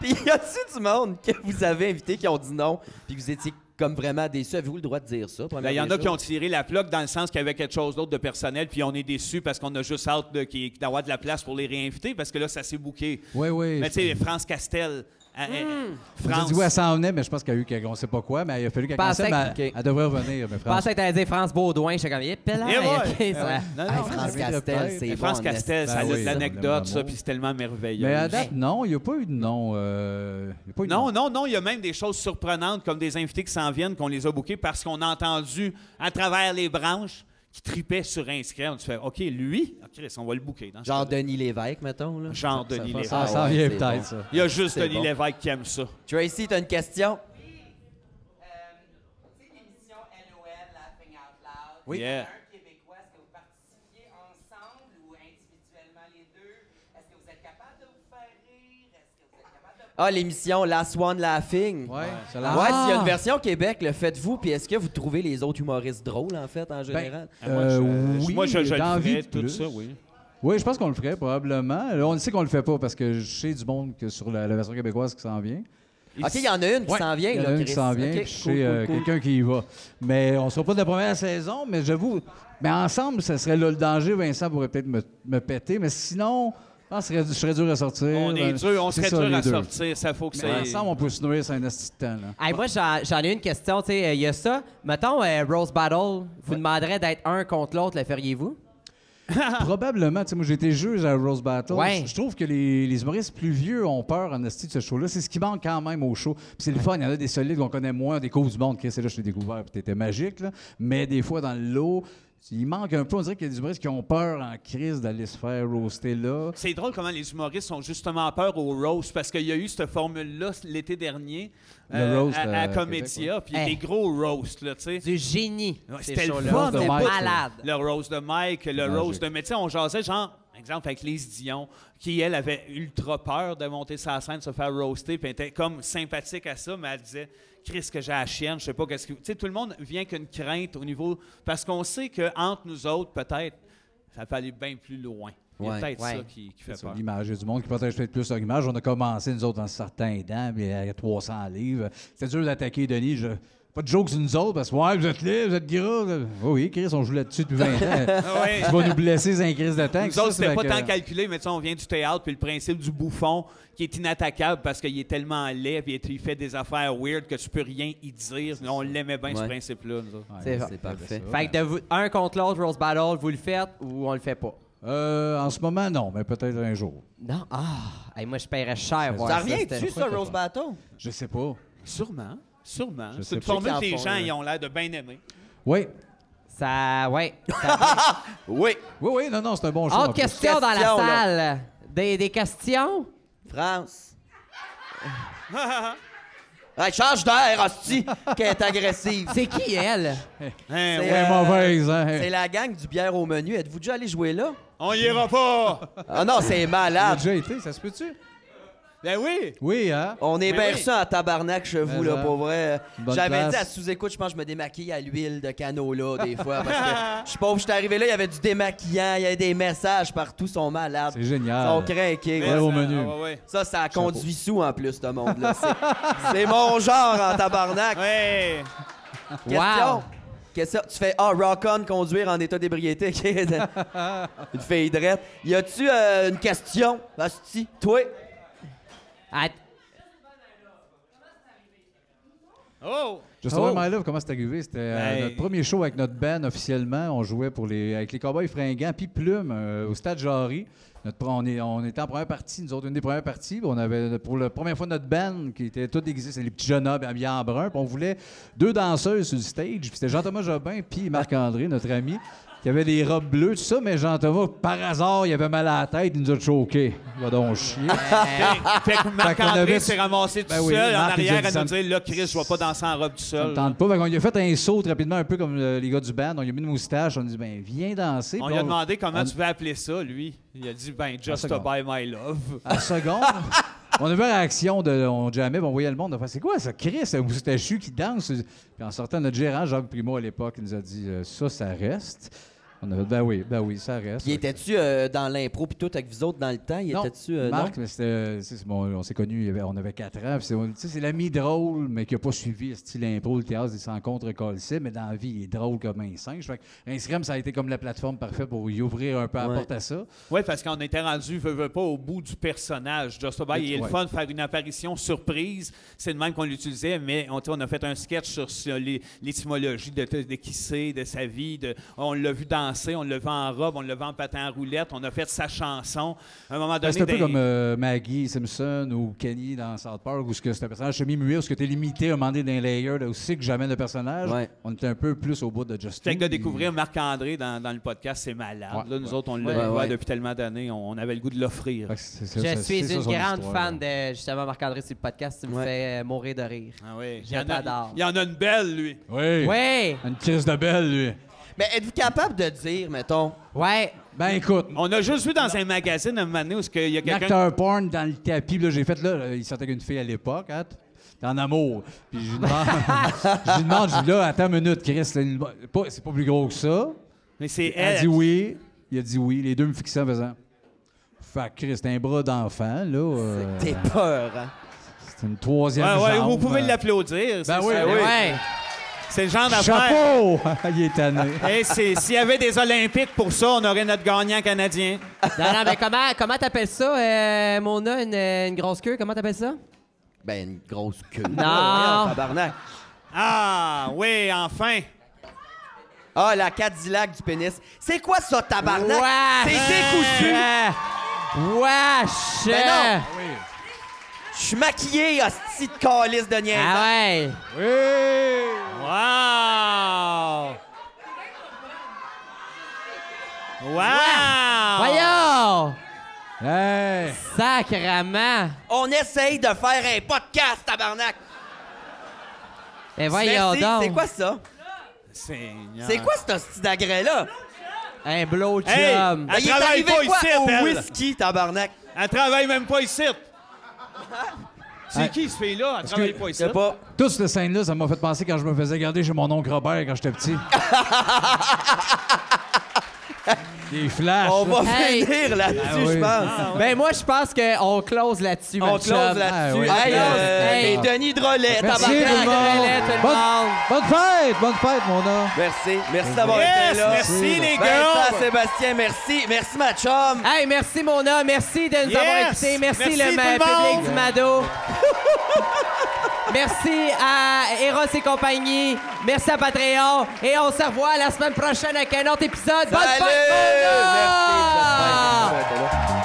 S3: Puis y a-tu du monde que vous avez invité qui ont dit non, puis que vous étiez comme vraiment déçus? Avez-vous le droit de dire ça?
S4: Ben, Il y en a qui ont tiré la plaque dans le sens qu'il y avait quelque chose d'autre de personnel, puis on est déçus parce qu'on a juste hâte de- qu'il- d'avoir de la place pour les réinviter, parce que là, ça s'est bouqué.
S5: Oui, oui.
S4: Mais tu sais, France Castel, à- à-
S5: J'ai
S4: France.
S5: dit oui, elle s'en venait, mais je pense qu'il y a eu quelque- on sait pas quoi, mais il a fallu qu'elle cancelle, mais
S2: que-
S5: elle, devrait revenir. Mais
S2: Je
S5: France,
S2: pensais que t'allais dire France Baudouin. J'étais comme, yep, là,
S4: Et ouais.
S2: ok, ça-
S4: Non, non,
S3: Hey, France Castel, c'est
S4: Mais
S3: bon.
S4: France Castel, ça a de
S5: ça,
S4: l'anecdote, ça, puis c'est tellement merveilleux.
S5: Mais à date, non, il n'y a pas eu de nom. euh, il y a pas eu de
S4: Non,
S5: nom.
S4: non, non, il y a même des choses surprenantes comme des invités qui s'en viennent, qu'on les a bookés parce qu'on a entendu à travers les branches qui tripaient sur inscrire. On se fait, OK, lui, ah, Chris, on va le booker. dans ce
S3: Genre. Denis Lévesque, mettons. Là.
S4: Genre
S5: Ça-
S4: Denis
S5: ça-
S4: Lévesque.
S5: Ça
S3: Ah
S5: s'en
S3: ouais,
S5: vient peut-être,
S3: bon.
S5: ça.
S4: Il y a juste Denis
S3: bon.
S4: Lévesque qui aime ça.
S3: Tracy, t'as une question?
S7: Tu sais, l'émission LOL, Laughing Out Loud,
S5: Oui.
S7: il y en a
S4: Yeah.
S7: un québécois, est-ce que vous participiez ensemble ou individuellement les deux? Est-ce que vous êtes capable de vous faire rire? Est-ce que vous êtes capable de...
S3: Ah, l'émission Last One Laughing.
S5: Ouais, ça
S3: Ouais,
S5: l'a-
S3: s'il y a une version Québec, le faites-vous. Puis est-ce que vous trouvez les autres humoristes drôles, en fait, en général?
S4: Ah, moi,
S5: Euh,
S4: je,
S5: oui,
S4: moi, je, je le ferais,
S5: de
S4: tout
S5: plus.
S4: ça, oui.
S5: Oui, je pense qu'on le ferait probablement. Là, on sait qu'on le fait pas parce que je sais du monde que sur la, la version québécoise qui s'en vient.
S3: OK, il y en a une qui
S5: Ouais,
S3: s'en vient,
S5: Il y en
S3: là,
S5: a une
S3: Chris.
S5: qui s'en vient,
S3: OK,
S5: puis je
S3: cool,
S5: sais euh,
S3: cool.
S5: quelqu'un qui y va. Mais on sera pas de la première saison, mais j'avoue, mais ensemble, ça serait là le danger. Vincent pourrait peut-être me, me péter, mais sinon, je pense que je serais- dur à sortir.
S4: On est
S5: Euh,
S4: dur, on
S5: c'est
S4: serait
S5: ça,
S4: dur à
S5: deux.
S4: sortir. Ça faut que
S5: Mais
S4: ça.
S5: ensemble, on peut se nourrir sur un de temps. Là.
S2: Hey, moi, j'en ai une question. tu sais, euh, Il y a ça. Mettons, euh, Rose Battle, vous demanderez d'être un contre l'autre, le feriez-vous? (laughs)
S5: Probablement. Tu sais, moi, j'ai été juge à Rose Battle.
S2: Ouais.
S5: Je trouve que les, les humoristes plus vieux ont peur en esti de ce show-là. C'est ce qui manque quand même au show. Puis c'est le fun. Il y en a des solides qu'on connaît moins, des causes du monde. C'est là, je t'ai découvert, puis t'étais magique. Là. Mais des fois, dans le lot, il manque un peu. On dirait qu'il y a des humoristes qui ont peur en crise d'aller se faire roaster là.
S4: C'est drôle comment les humoristes ont justement peur au roast parce qu'il y a eu cette formule-là l'été dernier euh,
S5: roast
S4: à, à
S5: à
S4: Comédia, puis
S2: Hey.
S4: des gros roasts, là, tu sais.
S2: Du génie.
S4: Ouais, C'était le fun,
S5: Roast de
S2: C'était
S5: Mike,
S2: malade.
S4: Le roast de Mike, le roast de... Mais tu sais, on jasait, genre, exemple, avec Lise Dion, qui, elle, avait ultra peur de monter sa scène, de se faire roaster, puis elle était comme sympathique à ça, mais elle disait, Chris, que j'ai la chienne, je sais pas qu'est-ce que... Tu sais, tout le monde vient qu'une crainte au niveau... Parce qu'on sait qu'entre nous autres, peut-être, ça peut aller bien plus loin. Il y a
S3: Ouais.
S4: peut-être
S2: Ouais.
S4: ça qui, qui fait
S5: C'est
S4: peur.
S5: l'image. A du monde qui protège peut-être plus leur image. On a commencé, nous autres, en sortant dents, puis à 300 livres. C'était dur d'attaquer Denis. Je- Pas de jokes sur nous autres, parce que, ouais, vous êtes là, vous êtes gras. Oh oui, Chris, on joue là-dessus depuis 20 ans. (laughs)
S4: Ah
S5: tu vas nous blesser un crise de temps.
S4: Nous autres, c'était pas tant calculé, mais tu sais, on vient du théâtre, puis le principe du bouffon, qui est inattaquable parce qu'il est tellement laid, puis il fait des affaires weird que tu peux rien y dire. On l'aimait bien, ce principe-là, nous autres.
S2: C'est
S3: C'est parfait.
S2: Fait que de vous, un contre l'autre, Rose Battle, vous le faites ou on le fait pas?
S5: Euh, en ce moment, non, mais peut-être un jour.
S2: Non? Ah! Hey, moi, je paierais cher. voir
S3: Ça revient-tu, ça, Rose Battle?
S5: Je sais pas.
S4: Sûrement. Sûrement.
S5: Je
S4: C'est une formule que les gens ils ont l'air de bien aimer.
S5: Oui.
S2: Ça, ouais. Ça- (laughs)
S3: Oui.
S5: Oui, oui, non, non, c'est un bon.
S2: Autre
S5: en plus.
S2: question dans la
S3: Question, là.
S2: salle. Des, des questions?
S3: France. (laughs) Hey, change d'air, hostie, qu'elle est agressive.
S2: C'est qui, elle?
S4: Hein,
S3: C'est,
S4: ouais.
S5: Mauvaise, hein?
S3: C'est la gang du bière au menu. Êtes-vous déjà allé jouer là?
S4: On y ira pas!
S3: Ah non, c'est
S5: Elle a
S3: malade.
S5: déjà été, ça se peut-tu?
S4: Ben oui!
S5: Oui, hein?
S3: On est
S4: Mais
S3: bien
S4: oui.
S3: reçus en tabarnak chez vous,
S5: Mais
S3: là,
S5: ça.
S3: pour vrai. J'avais dit à sous-écoute, je pense que je me démaquille à l'huile de canola, des fois, parce que (laughs) je suis pauvre, je suis arrivé là, il y avait du démaquillant, il y avait des messages partout, ils sont malades.
S5: C'est
S3: Ils
S5: génial.
S3: sont craqués.
S5: Ouais, au
S4: ça-
S5: menu.
S4: ah, ouais, ouais.
S3: Ça, ça conduit sous, en plus, ce monde-là. C'est- (laughs) C'est mon genre en tabarnak.
S4: Ouais.
S3: Question?
S2: Wow.
S3: Question? Tu fais Ah, rock on, conduire en état d'ébriété. (laughs) une fille drette. Y a-tu euh, une question, Asti? Toi?
S2: Ah,
S4: Oh!
S5: Je
S2: Oh.
S5: My Love, comment c'est arrivé? C'était euh,
S4: Hey.
S5: notre premier show avec notre band officiellement. On jouait pour les, avec les Cowboys fringants puis Plume euh, au Stade Jarry. Notre, on, est, on était en première partie, nous autres, une des premières parties. On avait pour la première fois notre band qui était tout déguisé, c'est les petits jeunes hommes habillés en brun. Puis on voulait deux danseuses sur le stage. Puis c'était Jean-Thomas Jobin puis Marc-André, notre ami, qui avait des robes bleues, tout ça. Mais Jean-Thomas, par hasard, il avait mal à la tête, il nous a choqué. Il va donc chier. (laughs)
S4: fait que Marc-André
S5: avait-
S4: s'est ramassé tout
S5: Ben oui,
S4: seul en
S5: il
S4: arrière
S5: dit
S4: à
S5: ça
S4: nous dire là, Chris, je vais pas danser en robe tout
S5: Ça me
S4: seul.
S5: tente pas. Fait qu'on lui a fait un saut rapidement, un peu comme euh, les gars du band. On lui a mis une moustache. On lui a dit, ben, viens danser.
S4: On lui a demandé comment
S5: on-
S4: tu veux appeler ça, lui. Il a dit, ben, just to buy my love.
S5: À seconde, (laughs) on a vu la réaction de. On jamais, on voyait le monde. On fait, c'est quoi ça, Chris, un moustachu qui danse? Puis en sortant, notre gérant, Jacques Primo, à l'époque, il nous a dit, euh, ça, ça reste. On a fait, ben oui, ben oui, ça reste.
S3: Puis étais-tu euh, dans l'impro puis tout avec vous autres dans le temps? Il
S5: Non,
S3: euh,
S5: Marc, mais c'était, c'est- c'est bon, on s'est connus, on avait 4 ans. C'est, tu sais, c'est l'ami drôle, mais qui n'a pas suivi le style impro, le théâtre, il s'en contre mais dans la vie, il est drôle comme un singe. Fait que Instagram, ça a été comme la plateforme parfaite pour y ouvrir un peu la porte à ça.
S4: Oui, parce qu'on était rendu, veux, veux pas, au bout du personnage. Just il est le
S5: Ouais.
S4: fun de faire une apparition surprise. C'est le même qu'on l'utilisait, mais on, a fait un sketch sur, l'étymologie de, de qui c'est, de sa vie. De, on l'a vu danser, on l'a vu en robe, on l'a vu en patin à roulette, on a fait sa chanson. À un moment
S5: Ben,
S4: donné,
S5: c'est un peu
S4: dans-
S5: comme euh, Maggie Simpson ou Kenny dans South Park, où ce que c'est un personnage semi-muet, où ce que tu es limité à donné d'un layer, là, aussi que jamais le personnage.
S3: Ouais.
S5: On était un peu plus au bout de Justin.
S4: Fait que de découvrir Marc-André dans, dans le podcast, c'est malade.
S5: Ouais,
S4: là, nous
S5: ouais.
S4: autres, on le
S3: Ouais,
S4: voit
S3: ouais.
S4: depuis tellement d'années, on, on avait le goût de l'offrir.
S2: Je
S5: ça-
S2: suis une grande
S5: histoire,
S2: fan
S5: là.
S2: de justement Marc-André sur le podcast. Tu me
S3: Ouais.
S2: fais euh, mourir de rire.
S4: Ah oui. Il y en a-
S2: t'adore.
S4: Il y en a une belle, lui.
S5: Oui.
S2: Ouais!
S5: Une crise de belle, lui.
S3: Mais êtes-vous capable de dire, mettons,
S2: Ouais!
S5: Ben écoute,
S4: On a juste vu dans un magazine un moment donné où il y a
S5: un
S4: quelqu'un.
S5: acteur porn dans le tapis, là, j'ai fait là, là, il sortait avec une fille à l'époque, hein, t'es en amour. Puis je lui demande, (laughs) je lui demande, je dis là, attends une minute, Chris, c'est pas- c'est pas plus gros que ça.
S4: Mais c'est
S5: Elle a
S4: elle.
S5: dit oui, il a dit oui, les deux me fixaient en faisant. Fait que Chris, un bras d'enfant, là. euh,
S3: t'es peur, hein?
S5: c'est une troisième
S4: Ouais, ouais,
S5: jambe,
S4: vous pouvez
S5: euh,
S4: l'applaudir. c'est
S5: Ben oui,
S4: ça.
S5: ben
S2: Ouais!
S4: C'est le genre d'affaire.
S5: Chapeau! (laughs) il est tanné.
S4: C'est- S'il y avait des Olympiques pour ça, on aurait notre gagnant canadien.
S2: Non, non, mais comment comment t'appelles ça, euh, Mona, une, une grosse queue? Comment t'appelles ça?
S3: Ben, une grosse queue.
S2: Non.
S3: Voyons, tabarnak.
S4: Ah, oui, enfin.
S3: Ah, la Cadillac du pénis. C'est quoi ça, tabarnak?
S2: Wesh!
S3: C'est décousu.
S2: Wesh!
S3: Ben non. Je suis maquillé, hostie de calice de niaise.
S2: Ah ouais!
S5: Oui!
S4: Wow! Wow!
S2: Voyons!
S5: Hey!
S2: Sacrement!
S3: On essaye de faire un podcast, tabarnak.
S2: Ben voyons
S3: Merci.
S2: donc!
S3: C'est quoi ça? C'est quoi ce hostie d'agrès-là?
S2: Un blow chum!
S4: Hey! Elle travaille pas ici,
S3: au
S4: elle.
S3: whisky, tabarnak?
S4: Elle travaille même pas ici. (laughs) C'est
S5: Hey.
S4: qui, ce fille-là? Elle travaille pas ici.
S3: pas.
S5: Toute cette scène-là, ça m'a fait penser quand je me faisais garder chez mon oncle Robert quand j'étais petit. (laughs) Des flashs.
S3: On va
S2: Hey.
S3: finir là-dessus,
S5: Ah oui.
S3: je pense.
S2: Ben moi, je pense qu'on close là-dessus,
S3: On
S2: mon
S3: close là-dessus.
S5: Ah oui.
S3: Hey, euh,
S2: Hey.
S3: les Denis Drolet,
S5: Merci, tout le monde. Bonne-. Bonne fête! Bonne fête, mon homme!
S3: Merci. Merci d'avoir
S4: Yes,
S3: été là.
S4: merci les
S3: Vincent,
S4: gars.
S3: Sébastien, merci. Merci, ma chum.
S2: Hey, merci Mona, merci de nous
S4: Yes!
S2: avoir écoutés. Merci,
S4: Merci
S2: le
S4: tout
S2: ma-
S4: le
S2: public du Mado. merci à Eros et compagnie. Merci à Patreon. Et on se revoit la semaine prochaine avec un autre épisode. Bonne
S3: Salut!
S2: fête!
S3: Next is the final.